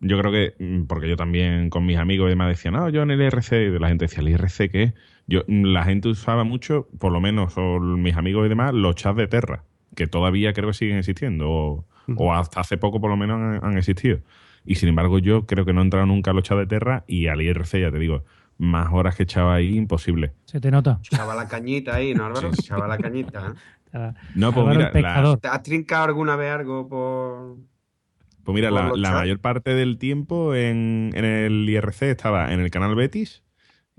yo creo que, mm, porque yo también con mis amigos y demás decía, no, yo en el IRC, y la gente decía, ¿el IRC qué? es?". Yo, mm, la gente usaba mucho, por lo menos, o mis amigos y demás, los chats de Terra, que todavía creo que siguen existiendo, o, o hasta hace poco por lo menos han, han existido. Y sin embargo, yo creo que no he entrado nunca a los chats de Terra y al IRC, ya te digo, más horas que echaba ahí, imposible. Se te nota. Echaba la cañita ahí, ¿no, Álvaro? Sí. Echaba la cañita. ¿eh? No, pues mira, el pescador. ¿Te has trincado alguna vez algo por...? Pues mira, ¿Por la, la mayor parte del tiempo en, en el IRC estaba en el canal Betis,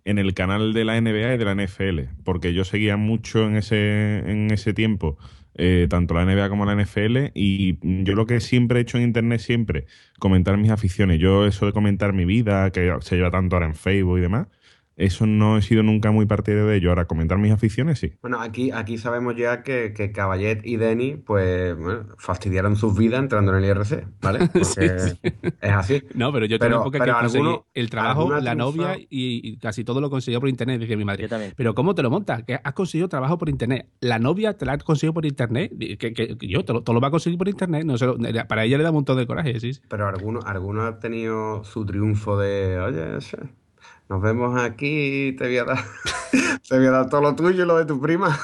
en el canal de la NBA y de la NFL, porque yo seguía mucho en ese, en ese tiempo, eh, tanto la NBA como la NFL, y yo lo que siempre he hecho en Internet, siempre, comentar mis aficiones. Yo eso de comentar mi vida, que se lleva tanto ahora en Facebook y demás, eso no he sido nunca muy partidario de ello. Ahora, comentar mis aficiones, sí. Bueno, aquí, aquí sabemos ya que, que Caballet y Denny, pues, bueno, fastidiaron sus vidas entrando en el IRC, ¿vale? Porque Sí, sí. es así. No, pero yo tengo que conseguí alguno- el trabajo, alguno la novia y, y casi todo lo conseguí por internet, decía mi madre. Yo también. Pero ¿cómo te lo montas? Que has conseguido trabajo por internet. La novia te la has conseguido por internet. Que, que- que yo, todo, todo lo va a conseguir por internet. No, lo- para ella le da un montón de coraje, sí. sí. Pero algunos alguno ha tenido su triunfo de, oye, nos vemos aquí y te voy a dar, te voy a dar todo lo tuyo y lo de tu prima.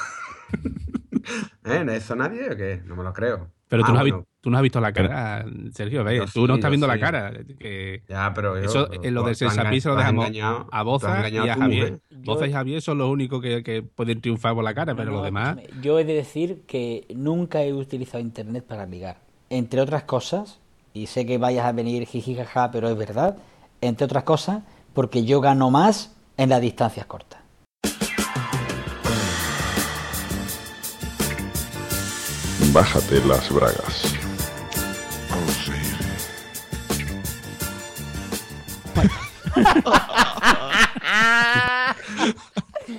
¿Eh? ¿No ¿Eso nadie o qué? No me lo creo. Pero tú, Ah, no has bueno. vi- tú no has visto la cara, Sergio. tú no estás viendo la sí. cara. que Ya, pero yo- Eso, pero en lo del tú has Sensapí se lo has dejamos engañado- a Boza has engañado y a tu Javier. mujer. Boza y Javier son los únicos que, que pueden triunfar por la cara, pero No, los demás. Yo he de decir que nunca he utilizado internet para ligar. Entre otras cosas, y sé que vayas a venir jijijaja, pero es verdad, entre otras cosas, porque yo gano más en las distancias cortas. Bájate las bragas.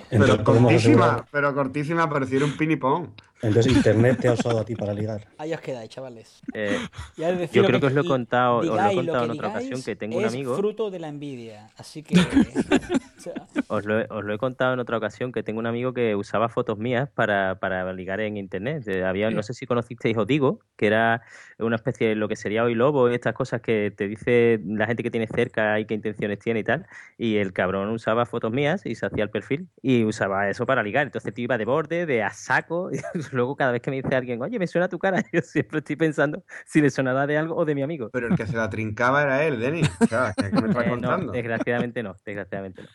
Entonces, Pero cortísima, pero cortísima, pareciera un pinipón. Entonces Internet te ha usado a ti para ligar. Ahí os quedáis, chavales. Eh, Ya es decir, yo creo que os lo he contado, os lo he contado en otra ocasión que tengo un es amigo. fruto de la envidia. Así que. o sea, Os lo, he, os lo he contado en otra ocasión que tengo un amigo que usaba fotos mías para, para ligar en internet. Había, no sé si conocisteis Odigo, que era una especie de lo que sería hoy lobo y estas cosas que te dice la gente que tiene cerca y qué intenciones tiene y tal. Y el cabrón usaba fotos mías y se hacía el perfil y usaba eso para ligar. Entonces te iba de borde, de a saco. Luego cada vez que me dice alguien, oye, me suena tu cara, yo siempre estoy pensando si le sonará de algo o de mi amigo. Pero el que se la trincaba era él, Denis. O sea, ¿qué me estás Eh, no, contando? desgraciadamente no, desgraciadamente no.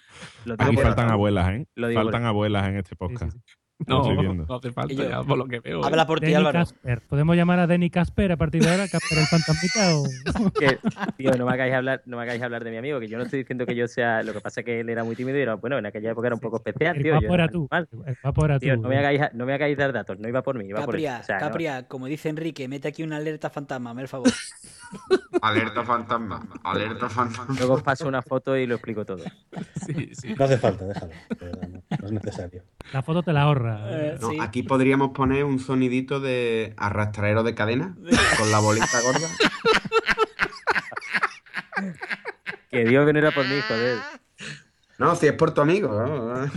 Lo digo Aquí por- faltan abuelas, ¿eh? Lo digo Faltan por- abuelas en este podcast. No, estoy viendo. no hace falta, Y yo- ya, por lo que veo. ¿eh? Habla por ti, Denny Álvaro. Casper. ¿Podemos llamar a Denny Casper a partir de ahora? ¿Casper el fantasmita o...? que, tío, no me hagáis hablar, no me hagáis hablar de mi amigo, que yo no estoy diciendo que yo sea, lo que pasa es que él era muy tímido y era, bueno, en aquella época era un poco especial, El tío. yo era tú. El guapo era tú. Tío, no me hagáis, no me hagáis dar datos, no iba por mí, iba por él. Capria, O sea, no- Capria, como dice Enrique, mete aquí una alerta fantasma, hazme el favor. Alerta fantasma, alerta fantasma. luego os paso una foto y lo explico todo. Sí, sí. No hace falta, déjalo. No, no es necesario. La foto te la ahorra. Eh, No, sí. Aquí podríamos poner un sonidito de arrastradero de cadena con la bolita gorda. Que digo que no era por mí, joder. No, si es por tu amigo. ¿no?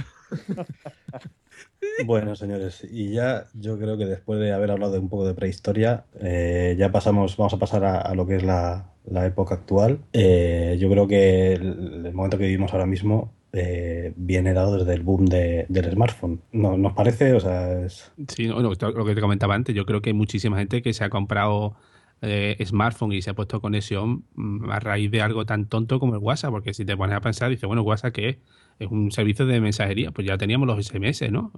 Bueno, señores, y ya yo creo que después de haber hablado un poco de prehistoria, eh, ya pasamos, vamos a pasar a, lo que es la, la época actual. Eh, yo creo que el, momento que vivimos ahora mismo eh, viene dado desde el boom de- del smartphone. ¿No, ¿Nos parece? O sea, es... Sí, no, no, esto- lo que te comentaba antes, yo creo que hay muchísima gente que se ha comprado eh, smartphone y se ha puesto conexión mm, a raíz de algo tan tonto como el WhatsApp, porque si te pones a pensar, dices, bueno, WhatsApp ¿qué es? Es un servicio de mensajería, pues ya teníamos los SMS, ¿no?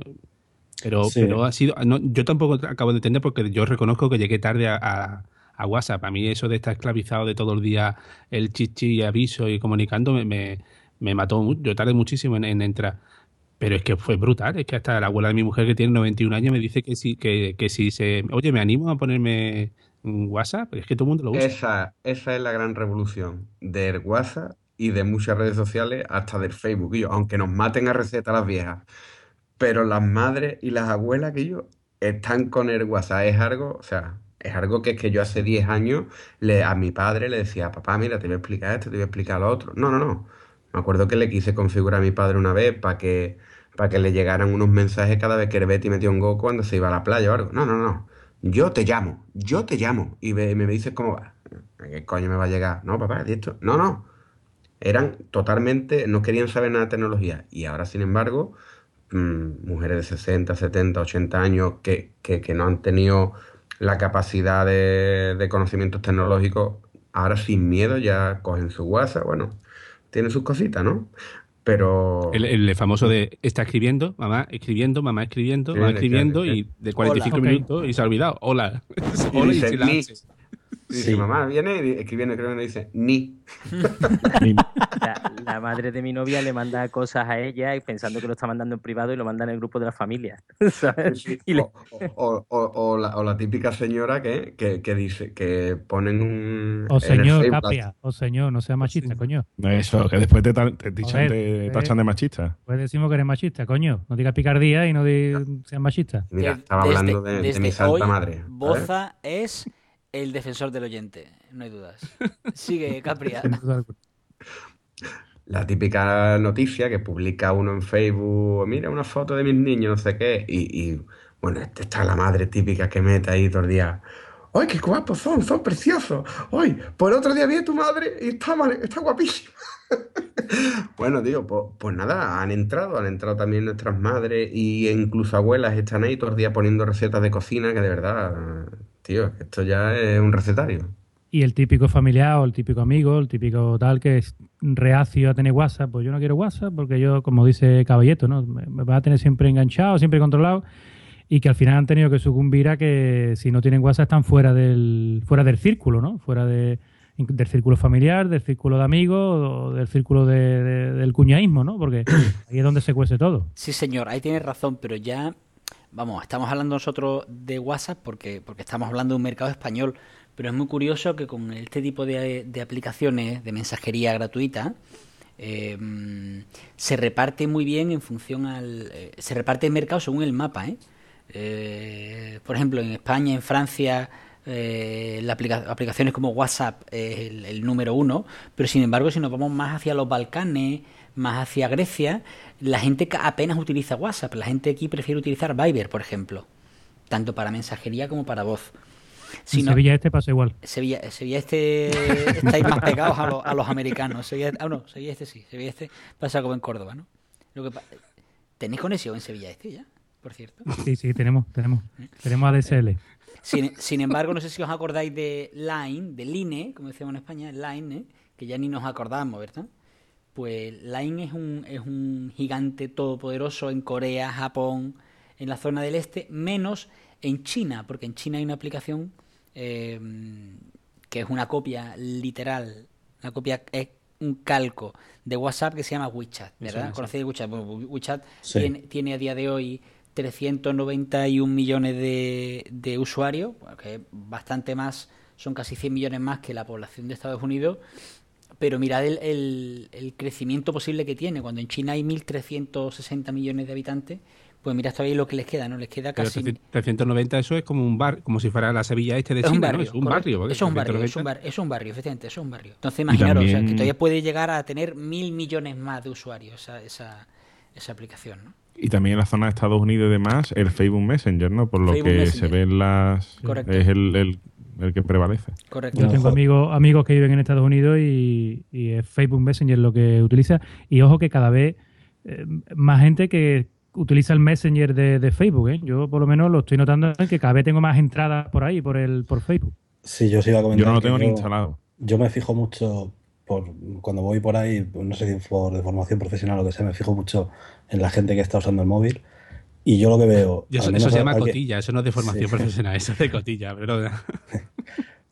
Pero, Sí. pero ha sido, no, yo tampoco acabo de entender porque yo reconozco que llegué tarde a, a- a WhatsApp. A mí eso de estar esclavizado de todo el día el chichi y aviso y comunicando me, me, me mató. Yo tardé muchísimo en, en entrar. Pero es que fue brutal, es que hasta la abuela de mi mujer que tiene 91 años me dice que sí, que, que si se, oye, me animo a ponerme WhatsApp, es que todo el mundo lo usa. Esa, esa es la gran revolución del WhatsApp y de muchas redes sociales, hasta del Facebook, yo, aunque nos maten a recetas las viejas. Pero las madres y las abuelas que yo están con el WhatsApp. Es algo, o sea, es algo que es que yo hace 10 años le, a mi padre le decía, papá, mira, te voy a explicar esto, te voy a explicar lo otro. No, no, no. Me acuerdo que le quise configurar a mi padre una vez para que, para que le llegaran unos mensajes cada vez que el Betty metió un go cuando se iba a la playa o algo. No, no, no. Yo te llamo, yo te llamo. Y ve- me dices cómo va. ¿Qué coño me va a llegar? No, papá, ¿y esto? No, no. Eran totalmente, no querían saber nada de tecnología. Y ahora, sin embargo, mm, mujeres de 60, 70, 80 años que, que- que no han tenido la capacidad de, de conocimientos tecnológicos, ahora sin miedo ya cogen su WhatsApp. Bueno, tienen sus cositas, ¿no? Pero... El, el famoso de está escribiendo, mamá escribiendo, mamá escribiendo, Sí, mamá escribiendo y de 45 Hola. minutos y se ha olvidado. Hola. Hola y dice, silencio. Y dice, Sí. mamá, viene y escribiendo, escribiendo y dice, ni. La, la madre de mi novia le manda cosas a ella y pensando que lo está mandando en privado y lo manda en el grupo de la familia. ¿sabes? Y le- O, o- o- o la, o la típica señora que, que, que dice que ponen un. O señor, Capria. O señor, no sea machista, Sí. coño. Eso, que después te, te Joder, te eh. tachan de machista. Pues decimos que eres machista, coño. No digas picardía y no di- seas machista. Mira, Des- estaba desde- hablando de, de mi santa hoy, madre. Boza es el defensor del oyente, no hay dudas. Sigue, Capria. La típica noticia que publica uno en Facebook, mira una foto de mis niños, no sé qué, y, y, bueno, esta está la madre típica que mete ahí todo el día. ¡Ay, qué guapos son! ¡Son preciosos! ¡Ay, por otro día vi a tu madre y está, mal- está guapísima! bueno, tío, pues, pues nada, han entrado, han entrado también nuestras madres y incluso abuelas están ahí todo el día poniendo recetas de cocina que de verdad, tío. Esto ya es un recetario. Y el típico familiar o el típico amigo, el típico tal que es reacio a tener WhatsApp, pues yo no quiero WhatsApp porque yo, como dice Caballeto, ¿no? Me, me va a tener siempre enganchado, siempre controlado y que al final han tenido que sucumbir a que si no tienen WhatsApp están fuera del fuera del círculo, ¿no? Fuera de, del círculo familiar, del círculo de amigos, o del círculo de, de- del cuñaísmo, ¿no? Porque ahí es donde se cuece todo. Sí, señor, ahí tienes razón, pero ya, vamos, estamos hablando nosotros de WhatsApp porque, porque estamos hablando de un mercado español, pero es muy curioso que con este tipo de, de aplicaciones de mensajería gratuita mm, se reparte muy bien en función al... eh, se reparte el mercado según el mapa, ¿eh? Eh, por ejemplo, en España, en Francia, eh, la aplica- aplicaciones como WhatsApp es el número uno, pero sin embargo, si nos vamos más hacia los Balcanes, más hacia Grecia, la gente apenas utiliza WhatsApp. La gente aquí prefiere utilizar Viber, por ejemplo, tanto para mensajería como para voz. Si en no- Sevilla este pasa igual. Sevilla, Sevilla este estáis más pegados a, los- a los americanos. Sevilla, ah, no, Sevilla este sí. Sevilla este pasa como en Córdoba, ¿no? Lo que ¿Tenéis conexión en Sevilla este ya? Por cierto. Sí, sí, tenemos, tenemos. Tenemos ADSL. Sin, sin embargo, no sé si os acordáis de Line, de Line, como decíamos en España, Line, ¿eh? que ya ni nos acordamos, ¿verdad? Pues Line es un, es un gigante todopoderoso en Corea, Japón, en la zona del este, menos en China, porque en China hay una aplicación eh, que es una copia literal, una copia, es un calco de WhatsApp que se llama WeChat, ¿verdad? sí. ¿Conocéis WeChat? Bueno, WeChat Sí. tiene, tiene a día de hoy 391 millones de, de usuarios, que bastante más, son casi 100 millones más que la población de Estados Unidos, pero mirad el, el- el crecimiento posible que tiene. Cuando en China hay 1.360 millones de habitantes, pues mirad todavía lo que les queda, ¿no? Les queda Pero casi... 390 eso es como un bar, como si fuera la Sevilla este de Es un China, barrio, ¿no? Es un correcto. barrio. Eso es un barrio, 390 es un, bar- es un barrio, efectivamente, es un barrio. Entonces imaginaros, o sea, que también- todavía puede llegar a tener mil millones más de usuarios esa, esa, esa aplicación, ¿no? Y también en la zona de Estados Unidos y demás, el Facebook Messenger, ¿no? Por lo Facebook que Messenger. se ven las... Correcto. Es el, el- el que prevalece. Correcto. Yo tengo amigos, amigos que viven en Estados Unidos y, y es Facebook Messenger lo que utiliza. Y ojo que cada vez eh, más gente que utiliza el Messenger de, de Facebook. ¿eh? Yo por lo menos lo estoy notando que cada vez tengo más entradas por ahí, por el por Facebook. Sí, yo os iba a comentar. Yo no lo tengo ni yo- instalado. Yo me fijo mucho por cuando voy por ahí, no sé si por de formación profesional o lo que sea, me fijo mucho en la gente que está usando el móvil. Y yo lo que veo. Eso, eso se llama aquí- cotilla, eso no es de formación Sí. profesional, eso es de cotilla, pero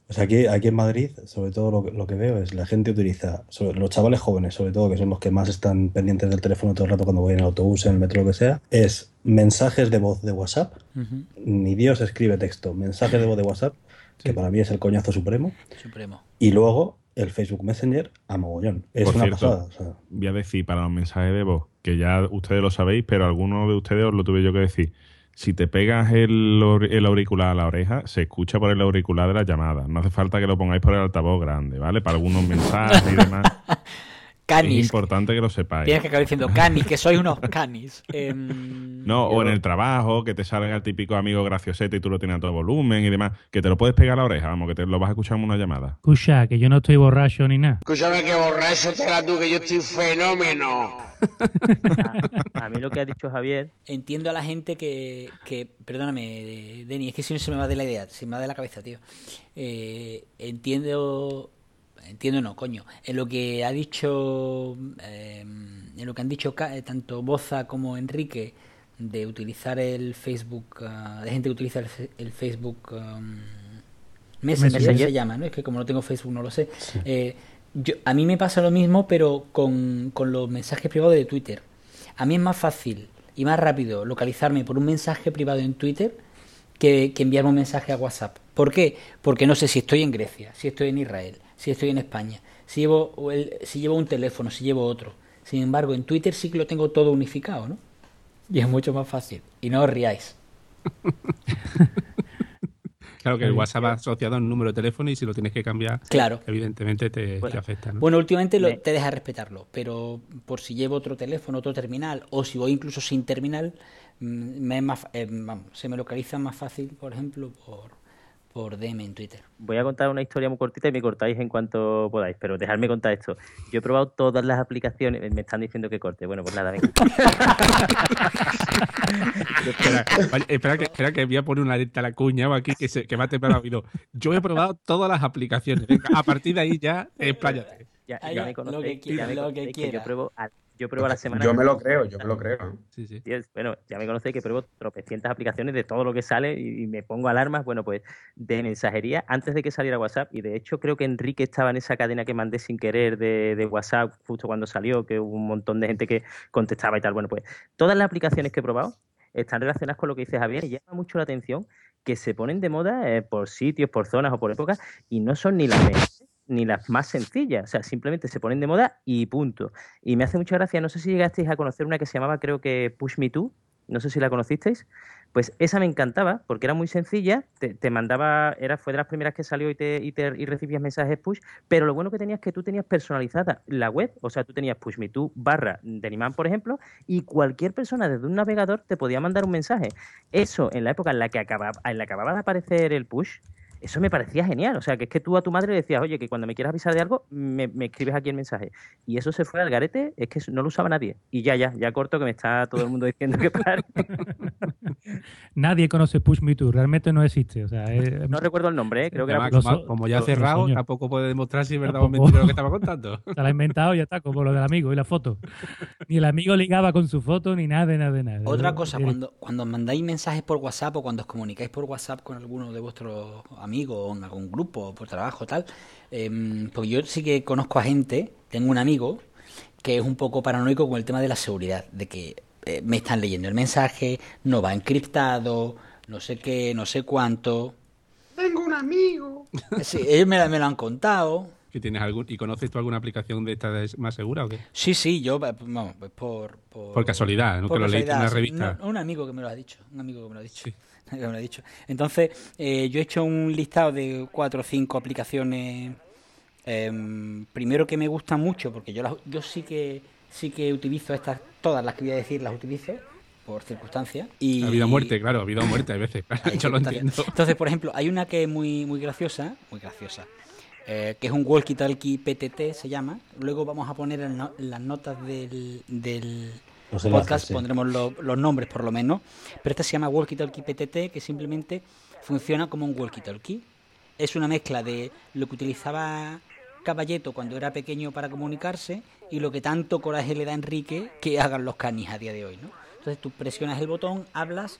O sea, aquí, aquí en Madrid, sobre todo lo, que- lo que veo es la gente utiliza, sobre, los chavales jóvenes, sobre todo, que son los que más están pendientes del teléfono todo el rato cuando voy en el autobús, en el metro, lo que sea, es mensajes de voz de WhatsApp. Ujú, Ni Dios escribe texto, mensajes de voz de WhatsApp, que para mí es el coñazo supremo. Supremo. Y luego el Facebook Messenger a mogollón. Es Por una cierto, pasada. o sea, Voy a decir para los mensajes de voz, que ya ustedes lo sabéis, pero alguno de ustedes os lo tuve yo que decir. Si te pegas el, el auricular a la oreja, se escucha por el auricular de la llamada. No hace falta que lo pongáis por el altavoz grande, ¿vale? Para algunos mensajes y demás. es Canis. importante que lo sepáis. Tienes que acabar diciendo canis, que sois unos canis. Em, No, o en el trabajo, que te salga el típico amigo graciosete y tú lo tienes a todo volumen y demás, que te lo puedes pegar a la oreja, vamos, que te lo vas a escuchar en una llamada. Escucha, que yo no estoy borracho ni nada. Escúchame que borracho será tú, que yo estoy fenómeno. A, a mí lo que ha dicho Javier, Entiendo a la gente que, que perdóname, Denny, es que si no se me va de la idea, se me va de la cabeza, tío. Eh, entiendo, entiendo no, coño, en lo que ha dicho, eh, en lo que han dicho eh, tanto Boza como Enrique de utilizar el Facebook, ah, de gente que utiliza el, Facebook um, Messenger, Messenger. se llama, ¿no? Es que como no tengo Facebook no lo sé. Eh, yo, a mí me pasa lo mismo, pero con, con los mensajes privados de Twitter. A mí es más fácil y más rápido localizarme por un mensaje privado en Twitter que, que enviarme un mensaje a WhatsApp. ¿Por qué? Porque no sé si estoy en Grecia, si estoy en Israel, si estoy en España, si llevo, el- si llevo un teléfono, si llevo otro. Sin embargo, en Twitter sí que lo tengo todo unificado, ¿no? Y es mucho más fácil. Y no os riáis. claro que el. WhatsApp va asociado a un número de teléfono y si lo tienes que cambiar, Claro. evidentemente te, Bueno, te afecta. ¿no? Bueno, últimamente lo- te deja respetarlo, pero por si llevo otro teléfono, otro terminal, o si voy incluso sin terminal, mm, me es más, eh, vamos, se me localiza más fácil, por ejemplo, por, por DM en Twitter. Voy a contar una historia muy cortita y me cortáis en cuanto podáis, pero dejadme contar esto. Yo he probado todas las aplicaciones, me están diciendo que corte. Bueno, pues nada, venga. espera, vale, espera, que, espera que voy a poner una alerta a la cuña o aquí que, se, que me ha temblado el oído. Yo he probado todas las aplicaciones. Venga, a partir de ahí ya, expláyate. Ya, ya va, me lo conocéis, que quiera, ya me lo que que yo quiera. pruebo, a, yo pruebo a la semana. Yo me lo creo, yo me lo creo. Sí, sí. Bueno, ya me conocéis que pruebo tropecientas aplicaciones de todo lo que sale y, y me pongo alarmas, bueno, pues de mensajería antes de que saliera WhatsApp. Y de hecho creo que Enrique estaba en esa cadena que mandé sin querer de, de WhatsApp justo cuando salió, que hubo un montón de gente que contestaba y tal. Bueno, pues todas las aplicaciones que he probado están relacionadas con lo que dice Javier y llama mucho la atención que se ponen de moda eh, por sitios, por zonas o por épocas y no son ni las mejores ni las más sencillas, o sea, simplemente se ponen de moda y punto. Y me hace mucha gracia, no sé si llegasteis a conocer una que se llamaba, creo que Push Me To, no sé si la conocisteis, pues esa me encantaba porque era muy sencilla, te, mandaba, era, fue de las primeras que salió y, te, y, te, y recibías mensajes push, pero lo bueno que tenías es que tú tenías personalizada la web, o sea, tú tenías Push Me To barra Deniman, por ejemplo, y cualquier persona desde un navegador te podía mandar un mensaje. Eso, en la época en la que acababa, en la que acababa de aparecer el push, eso me parecía genial. O sea, que es que tú a tu madre le decías, oye, que cuando me quieras avisar de algo, me, me escribes aquí el mensaje. Y eso se fue al garete, es que no lo usaba nadie. Y ya, ya, ya corto que me está todo el mundo diciendo que pare. Nadie conoce Push Me To, realmente no existe. O sea, es- No recuerdo el nombre, ¿eh? creo que era Además, Los- como, como ya ha cerrado, los- tampoco puede demostrar si es verdad o mentira lo que estaba contando. se la ha inventado y ya está, como lo del amigo y la foto. Ni el amigo ligaba con su foto, ni nada, nada, de nada. Otra Yo- cosa, eh, cuando, cuando mandáis mensajes por WhatsApp o cuando os comunicáis por WhatsApp con alguno de vuestros amigos o en algún grupo o por trabajo tal, em, porque yo sí que conozco a gente, tengo un amigo que es un poco paranoico con el tema de la seguridad, de que eh, me están leyendo el mensaje, no va encriptado, no sé qué, no sé cuánto. Tengo un amigo. Sí, ellos me, la- me lo han contado. ¿Que tienes algún, ¿Y conoces tú alguna aplicación de esta de- más segura o qué? Sí, sí, yo, eh, vamos, pues por, por... Por casualidad, ¿no? Por que lo leíste en una revista. No, un amigo que me lo ha dicho, un amigo que me lo ha dicho. lo ha dicho. Entonces, eh, yo he hecho un listado de cuatro o cinco aplicaciones. em, primero que me gustan mucho, porque yo las, yo sí que sí que utilizo estas, todas las que voy a decir las utilizo por circunstancias. Y, Ha habido muerte, claro, ha habido muerte a veces. Yo lo entiendo. Entonces, por ejemplo, hay una que es muy, muy graciosa, muy graciosa, eh, que es un Walkie Talkie PTT, se llama. Luego vamos a poner en, no- en las notas del, del Los enlaces, podcast, sí. pondremos lo- los nombres por lo menos. Pero esta se llama Walkie Talkie PTT, que simplemente funciona como un Walkie Talkie. Es una mezcla de lo que utilizaba Caballeto cuando era pequeño para comunicarse y lo que tanto coraje le da a Enrique que hagan los canis a día de hoy, ¿no? Entonces tú presionas el botón, hablas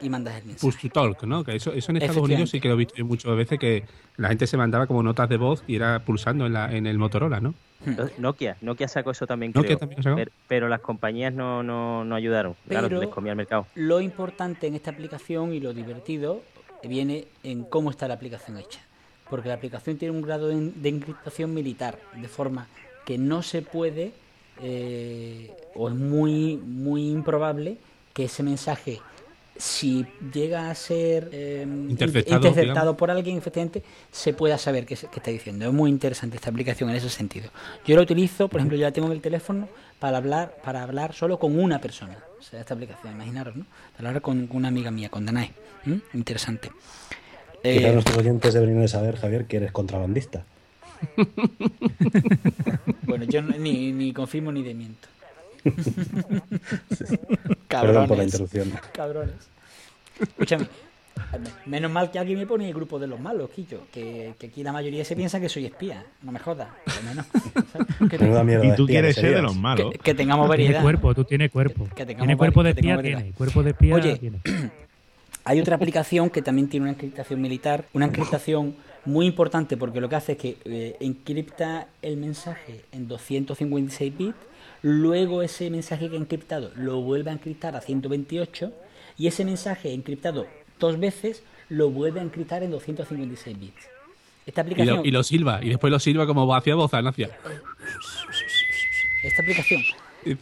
y mandas el mensaje. Push to talk, ¿no? Que eso, eso en Estados. Unidos sí que lo he visto muchas veces que la gente se mandaba como notas de voz y era pulsando en, la, en el Motorola, ¿no? Entonces, Nokia, Nokia sacó eso también, Nokia creo. también lo sacó. Pero, pero las compañías no, no, no ayudaron. Claro, Pero- les comía el mercado. Lo importante en esta aplicación y lo divertido viene en cómo está la aplicación hecha. Porque la aplicación tiene un grado de, de encriptación militar, de forma que no se puede, eh, o es muy, muy improbable, que ese mensaje, si llega a ser eh, Interceptado, por alguien, efectivamente, se pueda saber qué, qué está diciendo. Es muy interesante esta aplicación en ese sentido. Yo la utilizo, por ejemplo, yo la tengo en el teléfono para hablar, para hablar solo con una persona. O sea, esta aplicación, imaginaros, ¿no? Para hablar con, una amiga mía, con Danae. ¿Mm? Interesante. Quizá Eh, nuestros oyentes deberían de saber, Javier, que eres contrabandista. bueno, yo no- ni, ni confirmo ni demiento. Perdón por la interrupción. Cabrones. Escúchame. Menos mal que alguien me pone el grupo de los malos, Quillo. Que, que aquí la mayoría se piensa que soy espía. No me jodas. Menos. Que, Menuda mierda Y tú espía quieres ser de los malos. que- que tengamos Tiene variedad. cuerpo, tú tienes cuerpo. Que tengamos Tiene cuerpo de espía. Cuerpo de espía Oye, tiene. Hay otra aplicación que también tiene una encriptación militar, una encriptación muy importante porque lo que hace es que eh, encripta el mensaje en 256 bits, luego ese mensaje que ha encriptado lo vuelve a encriptar a 128 y ese mensaje encriptado dos veces lo vuelve a encriptar en 256 bits. Esta Y aplicación, lo, y lo silba, y después lo silba como hacia voz, no hacia. esta aplicación,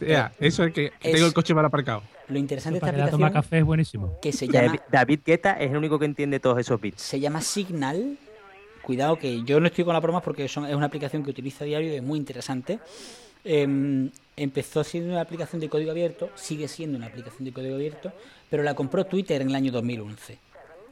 "Ea, eso es que, que es- tengo el coche mal aparcado. lo interesante de Para esta que la toma aplicación café es buenísimo. que se llama David, Guetta es el único que entiende todos esos bits. se llama Signal. Cuidado que yo no estoy con las bromas porque son, es una aplicación que utilizo a diario y es muy interesante. Em, empezó siendo una aplicación de código abierto, sigue siendo una aplicación de código abierto, pero la compró Twitter en el año 2011.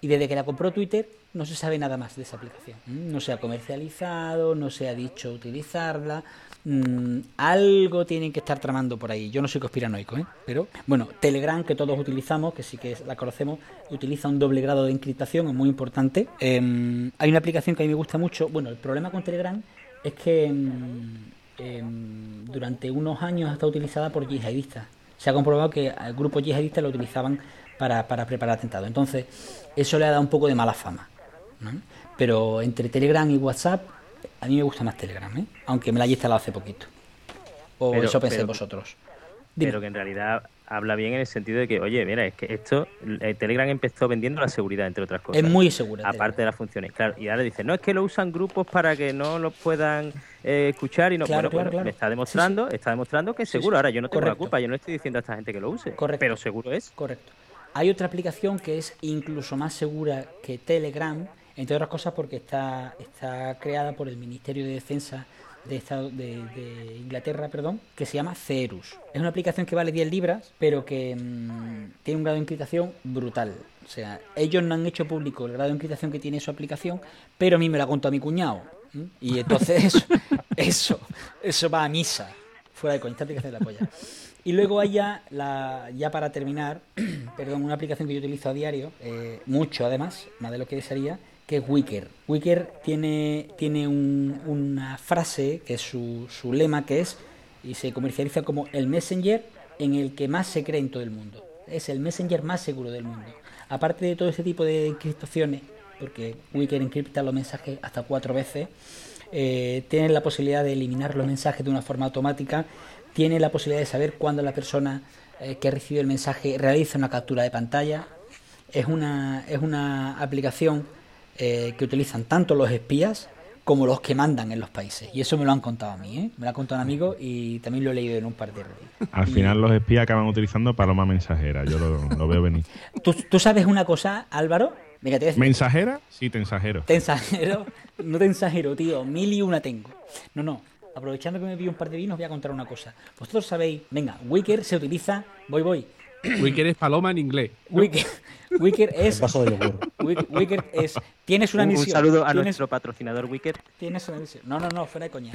Y desde que la compró Twitter no se sabe nada más de esa aplicación. ¿Mm? No se ha comercializado, no se ha dicho utilizarla. Mm, algo tienen que estar tramando por ahí. Yo no soy conspiranoico, ¿eh? pero bueno, Telegram que todos utilizamos, que sí que la conocemos, utiliza un doble grado de encriptación, es muy importante. Em, hay una aplicación que a mí me gusta mucho. Bueno, el problema con Telegram es que em, em, durante unos años ha estado utilizada por yihadistas. Se ha comprobado que grupos yihadistas lo utilizaban para, para preparar atentados. Entonces, eso le ha dado un poco de mala fama. ¿no? Pero entre Telegram y WhatsApp, a mí me gusta más Telegram, ¿eh? aunque me la haya instalado hace poquito. O Pero- eso penséis pero- vosotros. Dime. Pero que en realidad habla bien en el sentido de que, oye, mira, es que esto, eh, Telegram empezó vendiendo la seguridad, entre otras cosas. Es muy segura. Aparte de las funciones, claro. Y ahora dice, no, es que lo usan grupos para que no lo puedan eh, escuchar y no. Claro, bueno, claro, bueno, claro. me está demostrando, está demostrando que Sí, seguro. sí. Ahora yo no tengo la culpa, yo no estoy diciendo a esta gente que lo use. Correcto. Pero seguro es. Correcto. Hay otra aplicación que es incluso más segura que Telegram, entre otras cosas porque está, está creada por el Ministerio de Defensa de, Estado- de, de Inglaterra, perdón, que se llama Cerus. Es una aplicación que vale 10 libras, pero que mm, tiene un grado de encriptación brutal. O sea, ellos no han hecho público el grado de encriptación que tiene su aplicación, pero a mí me la contó mi cuñado. Y entonces eso, eso, eso va a misa. Fuera de coña, esta aplicación es la polla. Y luego hay ya, la, ya para terminar, perdón, una aplicación que yo utilizo a diario, eh, mucho además, más de lo que desearía, que es Wicker. Wicker tiene, tiene un- una frase, que es su, su lema, que es, y se comercializa como el Messenger en el que más se cree en todo el mundo. Es el Messenger más seguro del mundo. Aparte de todo ese tipo de encriptaciones, porque Wicker encripta los mensajes hasta cuatro veces, eh, tiene la posibilidad de eliminar los mensajes de una forma automática, tiene la posibilidad de saber cuándo la persona eh, que recibe el mensaje realiza una captura de pantalla. Es una, es una aplicación eh, que utilizan tanto los espías como los que mandan en los países. Y eso me lo han contado a mí, ¿eh? me lo ha contado un amigo y también lo he leído en un par de redes. Al final los espías acaban utilizando paloma mensajera. Yo lo, lo veo venir. ¿Tú, tú sabes una cosa, Álvaro? Venga, te ¿Mensajera? Sí, te ensajero. Te ensajero, no te ensajero, tío. Mil y una tengo. No, no. Aprovechando que me pido un par de vinos, voy a contar una cosa. Vosotros sabéis, venga, Wicker se utiliza. Voy, voy. Wicker es paloma en inglés. Wicker, Wicker es. Vaso de yogur. Wicker, es. Tienes una Un, un misión. saludo a tienes- nuestro patrocinador Wicker. Tienes una misión. No, no, no, fuera de coña.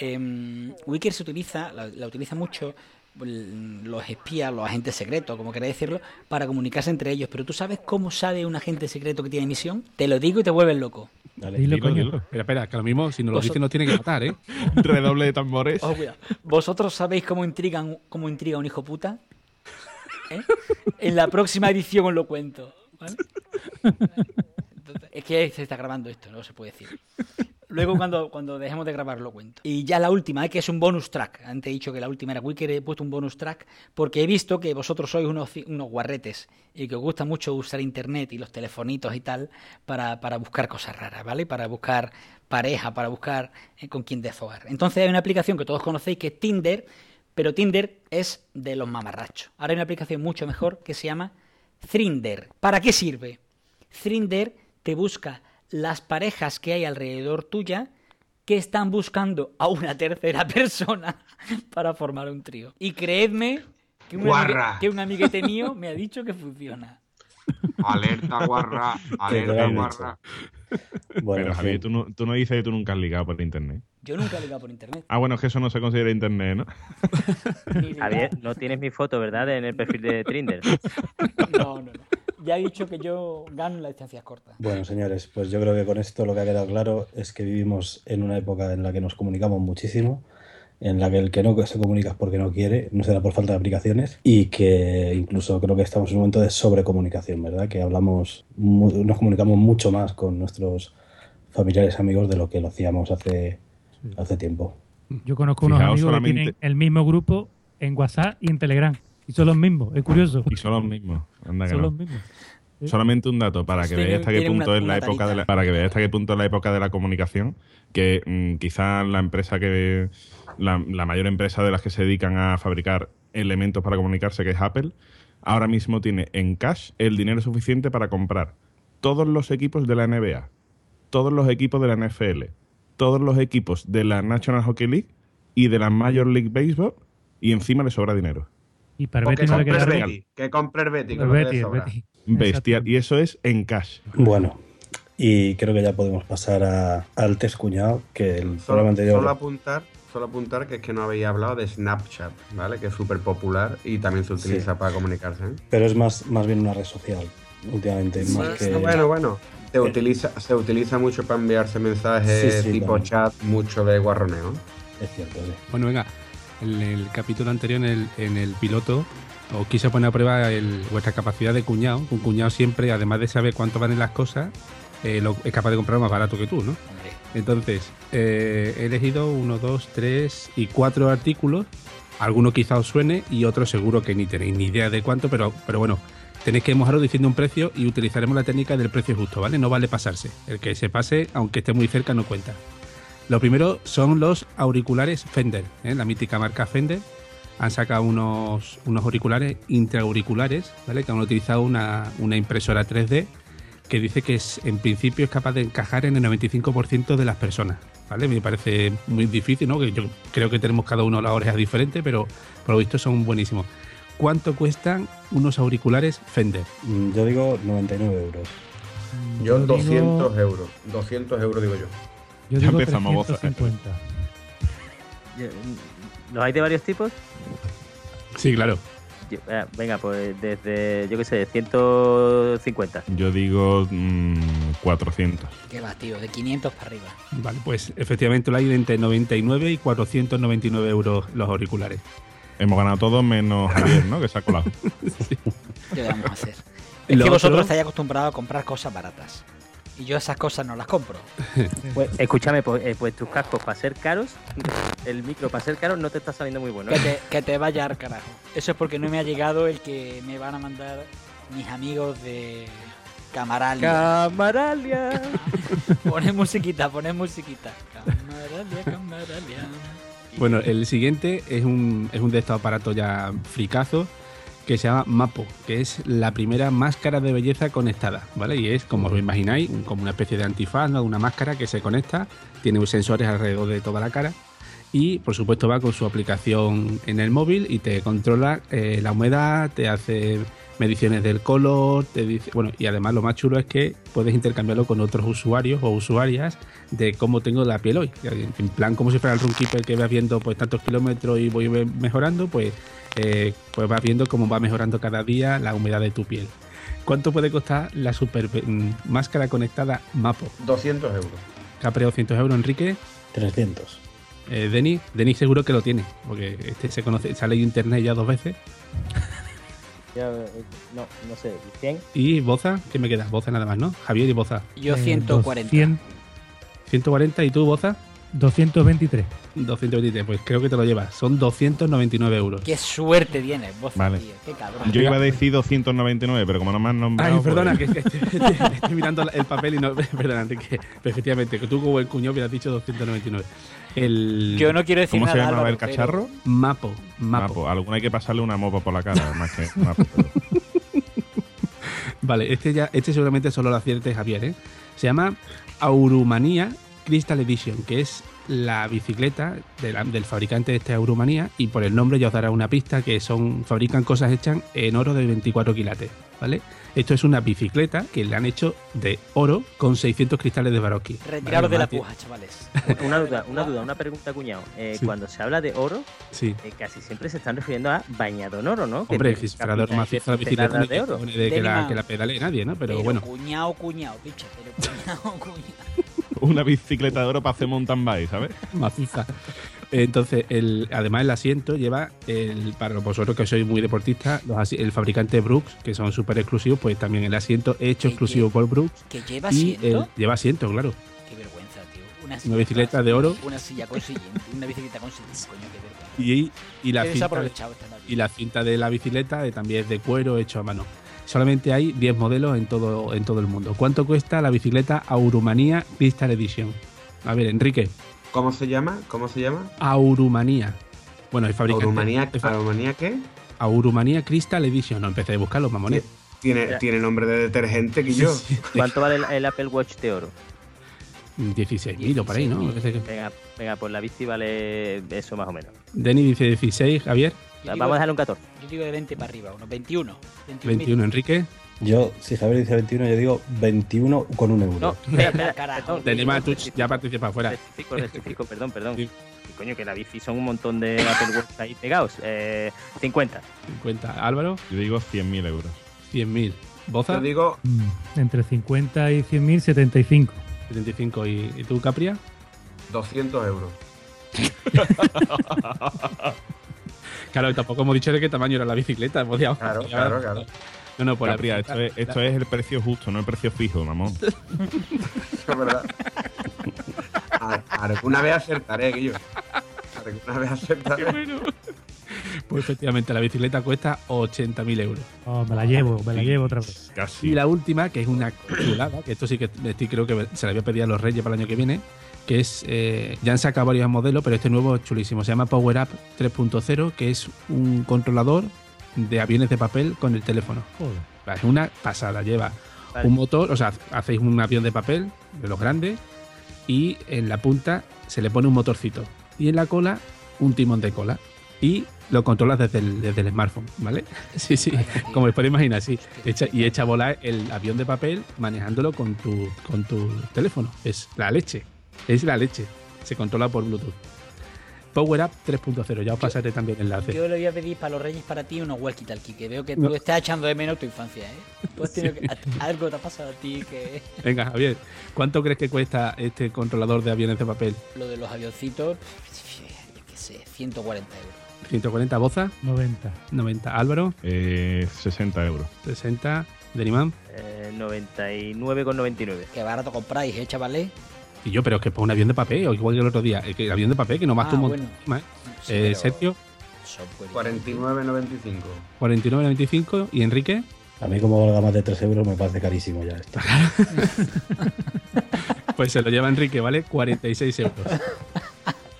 Em, Wicker se utiliza, la, la utiliza mucho los espías, los agentes secretos, como queráis decirlo, para comunicarse entre ellos. Pero tú sabes cómo sabe un agente secreto que tiene misión? Te lo digo y te vuelves loco. Dale. Dilo, Dilo, coño. dilo. Espera, espera, que lo mismo, si no lo Vosotros- dice, nos tiene que matar, ¿eh? Redoble de tambores. Ojo, cuidado. ¿Vosotros sabéis cómo intrigan, cómo intriga un hijo puta? ¿Eh? En la próxima edición os lo cuento. ¿vale? Entonces, es que se está grabando esto, no se puede decir. Luego cuando, cuando dejemos de grabar lo cuento. Y ya la última, ¿eh? que es un bonus track. Antes he dicho que la última era Wicker, he puesto un bonus track porque he visto que vosotros sois unos, unos guarretes y que os gusta mucho usar internet y los telefonitos y tal para, para buscar cosas raras, ¿vale? Para buscar pareja, para buscar eh, con quién desfogar. Entonces hay una aplicación que todos conocéis que es Tinder, pero Tinder es de los mamarrachos. Ahora hay una aplicación mucho mejor que se llama Thrinder. ¿Para qué sirve? Thrinder te busca las parejas que hay alrededor tuya que están buscando a una tercera persona para formar un trío. Y creedme que un, Guarra. amigue- que un amiguete mío me ha dicho que funciona. Alerta, guarra. Alerta, guarra. Bueno, Pero Javier, tú no, tú no dices que tú nunca has ligado por internet. Yo nunca he ligado por internet. Ah, bueno, es que eso no se considera internet, ¿no? Javier, no tienes mi foto, ¿verdad? En el perfil de Trinder. No, no, no. Ya he dicho que yo gano las distancias cortas. Bueno, señores, pues yo creo que con esto lo que ha quedado claro es que vivimos en una época en la que nos comunicamos muchísimo, en la que el que no se comunica es porque no quiere, no será por falta de aplicaciones, y que incluso creo que estamos en un momento de sobrecomunicación, ¿verdad? Que hablamos, nos comunicamos mucho más con nuestros familiares amigos de lo que lo hacíamos hace, hace tiempo. Yo conozco unos Fijaos amigos solamente- que tienen el mismo grupo en WhatsApp y en Telegram. Y son los mismos, es curioso. Y son los mismos. Anda que Son no. los mismos. Solamente un dato para que veáis hasta qué punto una- es la época de la, para que veáis hasta qué punto es la época de la comunicación que mm, quizá la empresa que la, la mayor empresa de las que se dedican a fabricar elementos para comunicarse que es Apple ahora mismo tiene en cash el dinero suficiente para comprar todos los equipos de la NBA todos los equipos de la NFL todos los equipos de la National Hockey League y de la Major League Baseball y encima le sobra dinero Y para Betty que no le compre queda que el que. Betty. Bestial. Y eso es en cash. Bueno, y creo que ya podemos pasar a- al test cuñado, que el Solo, programa anterior... solo apuntar, solo apuntar que es que no habéis hablado de Snapchat, ¿vale? Que es súper popular y también se utiliza Sí. para comunicarse. ¿eh? Pero es más, más bien una red social, últimamente. Sí, más que... Bueno, bueno. Se utiliza, se utiliza mucho para enviarse mensajes Sí, sí, tipo también. chat, mucho de guarroneo. Es cierto, sí. Bueno, venga, en el capítulo anterior, en el, en el piloto, os quise poner a prueba el- vuestra capacidad de cuñado. Un cuñado siempre, además de saber cuánto valen las cosas, eh, lo- es capaz de comprar más barato que tú, ¿no? Hombre, Entonces, eh, he elegido uno, dos, tres y cuatro artículos. Alguno quizá os suene y otro seguro que ni tenéis ni idea de cuánto, pero, pero bueno, tenéis que mojaros diciendo un precio y utilizaremos la técnica del precio justo, ¿vale? No vale pasarse. El que se pase, aunque esté muy cerca, no cuenta. Lo primero son los auriculares Fender, ¿eh? la mítica marca Fender. Han sacado unos, unos auriculares intraauriculares, ¿vale? Que han utilizado una, una impresora 3D que dice que es, en principio es capaz de encajar en el 95% de las personas. ¿Vale? Me parece muy difícil, ¿no? Que yo creo que tenemos cada uno las orejas diferentes, pero por lo visto son buenísimos. ¿Cuánto cuestan unos auriculares Fender? Mm, Yo digo 99 euros. Yo Yo 200 digo- euros. 200 euros digo yo. Yo Ya digo empezamos, Boza. 350. ¿Los hay de varios tipos? Sí, claro. Yo- eh, venga, pues desde, yo qué sé, 150. Yo digo mm, 400. qué va, tío, de 500 para arriba. Vale, pues efectivamente lo hay entre 99 y 499 euros los auriculares. Hemos ganado todos menos Javier, ¿no? Que se ha colado. ¿Qué vamos a hacer? Es Lo que vosotros otro- estáis acostumbrados a comprar cosas baratas. Y yo esas cosas no las compro. Pues, escúchame, pues, eh, pues tus cascos para ser caros, el micro para ser caro no te está saliendo muy bueno. Que ¿eh? te, que te vaya al carajo. Eso es porque no me ha llegado el que me van a mandar mis amigos de Camaralia. Camaralia. Poné musiquita, poné musiquita. Camaralia, Camaralia. Bueno, el siguiente es un, es un de estos aparatos ya fricazos que se llama Mapo, que es la primera máscara de belleza conectada, ¿vale? Y es, como os imagináis, como una especie de antifaz, ¿no? Una máscara que se conecta, tiene sensores alrededor de toda la cara y, por supuesto, va con su aplicación en el móvil y te controla eh, la humedad, te hace mediciones del color, te dice, bueno, y además lo más chulo es que puedes intercambiarlo con otros usuarios o usuarias de cómo tengo la piel hoy. En plan, como si fuera el Runkeeper que vas viendo pues tantos kilómetros y voy me- mejorando, pues, eh, pues vas viendo cómo va mejorando cada día la humedad de tu piel. ¿Cuánto puede costar la super mm, máscara conectada Mapo? 200 euros. Capre 200 euros, Enrique. 300. Eh, Denis, Denis seguro que lo tiene, porque este se conoce, sale en internet ya dos veces. Ya, eh, no, no sé, 100. Y Boza, ¿qué me queda? Boza nada más, ¿no? Javier y Boza. Yo Eh, 140. 200 140 y tú, Boza, 223. 223. Pues creo que te lo llevas. Son 299 euros. Qué suerte tienes, vos, Vale. tío. Qué cabrón. Yo iba a decir 299, pero como no me han nombrado. Ay, perdona, pues- que, que estoy, estoy- estoy mirando el papel y no. Perdona, Enrique. Efectivamente, que tú como el cuñado hubieras dicho 299. El Yo no quiero decir ¿Cómo se nada. llamaba Álvaro, el pero- cacharro? Mapo. Mapo. Mapo. Alguna hay que pasarle una mopa por la cara, más que Mapo, pero- Vale, este ya, este seguramente solo lo acierte Javier, ¿eh? Se llama Aurumanía Crystal Edition, que es la bicicleta de la- del fabricante de este Aurumanía, y por el nombre ya os dará una pista que son fabrican cosas hechas en oro de 24 quilates, ¿vale? Esto es una bicicleta que le han hecho de oro con 600 cristales de Baroque. Retiraros de la puja, chavales. Una duda, una duda, una pregunta, cuñado. Eh, Sí. Cuando se habla de oro, Sí. eh, casi siempre se están refiriendo a bañado en oro, ¿no? Que Hombre, te- si fuera de la bicicleta de oro. cojones de que la, que la pedale nadie, ¿no? Pero, Pero bueno, cuñado, cuñado, picha. Pero cuñado, cuñado. Una bicicleta de oro para hacer mountain bike, ¿sabes? maciza. Entonces, el, además el asiento lleva, el, para vosotros que sois muy deportistas, los el fabricante Brooks, que son súper exclusivos, pues también el asiento hecho ¿Qué- exclusivo por Brooks. Que lleva Y asiento. el- lleva asiento, claro. Qué vergüenza, tío. Una, Una bicicleta de oro. Una silla con sillín. Una bicicleta con sillín, coño, qué vergüenza. Y, y, la cinta de, y la cinta de la bicicleta eh, también es de cuero hecho a mano. Solamente hay 10 modelos en todo, en todo el mundo. ¿Cuánto cuesta la bicicleta Aurumanía Crystal Edition? A ver, Enrique. ¿Cómo se llama? ¿Cómo se llama? Aurumanía. Bueno, el fabricante. ¿Aurumanía, ¿Aurumanía qué? Aurumanía Crystal Edition. No empecé a buscarlo, mamones. Tiene, Ya. tiene nombre de detergente que yo. ¿Cuánto vale el, el Apple Watch de oro? 16.000 o por ahí, ¿no? 16.000. Parece que- Venga, venga, pues la bici vale eso más o menos. Denny dice 16, Javier. Digo- Vamos a dejarle un 14. Yo digo de 20 para arriba, unos 21. 21, Enrique. Yo, si Javier dice 21, yo digo 21 con un euro. No, espera, espera, carajo. Tenemos a Twitch ya participa fuera. Rectifico, rectifico, perdón, perdón. Y coño, que la bici son un montón de Apple Watch ahí pegados. Eh, 50. 50. Álvaro, Yo digo 100.000 euros. 100.000. Boza, Yo digo Mm, Entre 50 y 100.000, 75. 75. ¿Y, y tú, Capria? 200 euros. Claro, tampoco hemos dicho de qué tamaño era la bicicleta. podíamos- Claro, claro, claro. No, no, por la Capria, esto, es, esto es el precio justo, no el precio fijo, mamón. Es verdad. A- Alguna vez acertaré, Guillo. Alguna vez acertaré. Pues efectivamente, la bicicleta cuesta 80.000 euros. Oh, me la llevo, me la llevo otra vez. Casi. Y la última, que es una chulada, que esto sí que estoy, creo que se la voy a pedir a los Reyes para el año que viene, que es, eh, ya han sacado varios modelos, pero este nuevo es chulísimo. Se llama Power Up 3.0, que es un controlador de aviones de papel con el teléfono. Joder. Es una pasada, lleva Vale. un motor, o sea, hacéis un avión de papel, de los grandes, y en la punta se le pone un motorcito. Y en la cola, un timón de cola. Y lo controlas desde el, desde el smartphone, ¿vale? Sí, sí, como os podéis imaginar, sí. Echa- y echa a volar el avión de papel manejándolo con tu, con tu teléfono. Es la leche, es la leche. Se controla por Bluetooth. Power Up 3.0, ya os pasaré también el enlace. Yo le voy a pedir para los Reyes para ti unos walkie-talkie, que veo que tú estás echando de menos tu infancia, ¿eh? Tú has tenido que- a- algo te ha pasado a ti que Venga, Javier, ¿cuánto crees que cuesta este controlador de aviones de papel? lo de los avioncitos, yo qué sé, 140 euros. 140 Boza, 90. 90 Álvaro, Eh, 60 euros. 60 Denimán. Eh, 99,99. Qué barato compráis, ¿eh, chavales? Y yo, pero es que para un avión de papel, o igual que el otro día, eh, que el avión de papel que no más Ah, un montón bueno. encima, ¿eh? Sí, Eh, Sergio, software y- 49,95. 49.95 y Enrique, A mí, como valga más de 3 euros, me parece carísimo ya esto. pues se lo lleva Enrique, ¿vale? 46 euros.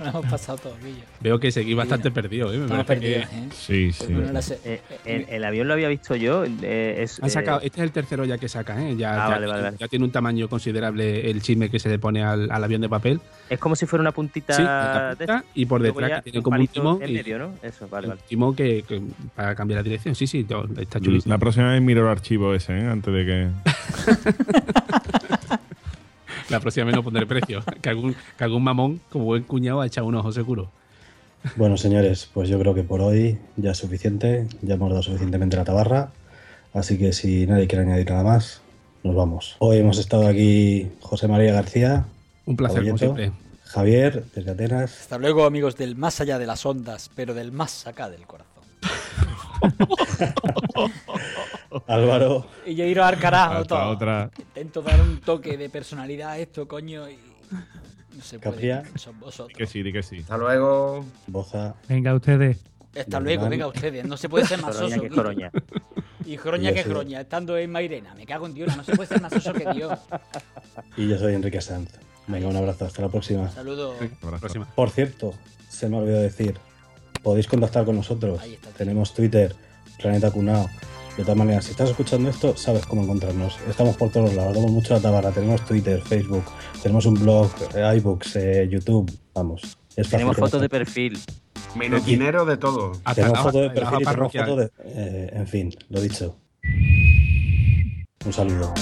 Nos hemos pasado todo, Guillo. Veo que seguí bastante perdido, ¿eh? Me Estamos que perdidos, ¿eh? Sí, sí. bueno, la se- Eh, el, el avión lo había visto yo. eh, es, han sacado, eh, este es el tercero ya que saca, ¿eh? Ya, Ah, ya, vale, vale, vale. ya tiene un tamaño considerable el chisme que se le pone al, al avión de papel. es como si fuera una puntita. Sí, de- y por detrás que tiene un como un timón. En y- medio, ¿no? Eso, vale, vale. un timón que, que- para cambiar la dirección. Sí, sí, está chulísimo. La próxima vez miro el archivo ese, ¿eh? Antes de que. La próxima vez no pondré precio. Que algún, que algún mamón, como buen cuñado, ha echado un ojo seguro. Bueno, señores, pues yo creo que por hoy ya es suficiente. Ya hemos dado suficientemente la tabarra. Así que si nadie quiere añadir nada más, nos vamos. Hoy hemos estado aquí José María García, Un placer, como Caballeto, siempre. Javier, desde Atenas, Hasta luego, amigos del más allá de las ondas, pero del más acá del corazón. Álvaro, Y yo iros al carajo Hasta todo. otra. Intento dar un toque de personalidad a esto, coño, y no se puede. Son vosotros. Que sí, di que sí. Hasta luego. Boza, Venga, ustedes. Hasta luego, venga ustedes, no se puede ser más soso. coroña. Y Joroña que soy- Joroña, estando en Mairena. Me cago en Dios, no se puede ser más soso que Dios. y yo soy Enrique Sanz. Venga, un abrazo, hasta la próxima. Saludos. Por cierto, se me olvidó decir, podéis contactar con nosotros. Tenemos Twitter, Planeta Cunao. De todas maneras, si estás escuchando esto, sabes cómo encontrarnos. Estamos por todos lados, damos mucho la tabarra. Tenemos Twitter, Facebook, tenemos un blog, eh, iBooks, eh, YouTube. Vamos. Es fácil Tenemos fotos de perfil. Menequinero de todo. Hasta Tenemos la- foto de perfil y tenemos parroquial. foto de. eh, en fin, lo dicho. Un saludo.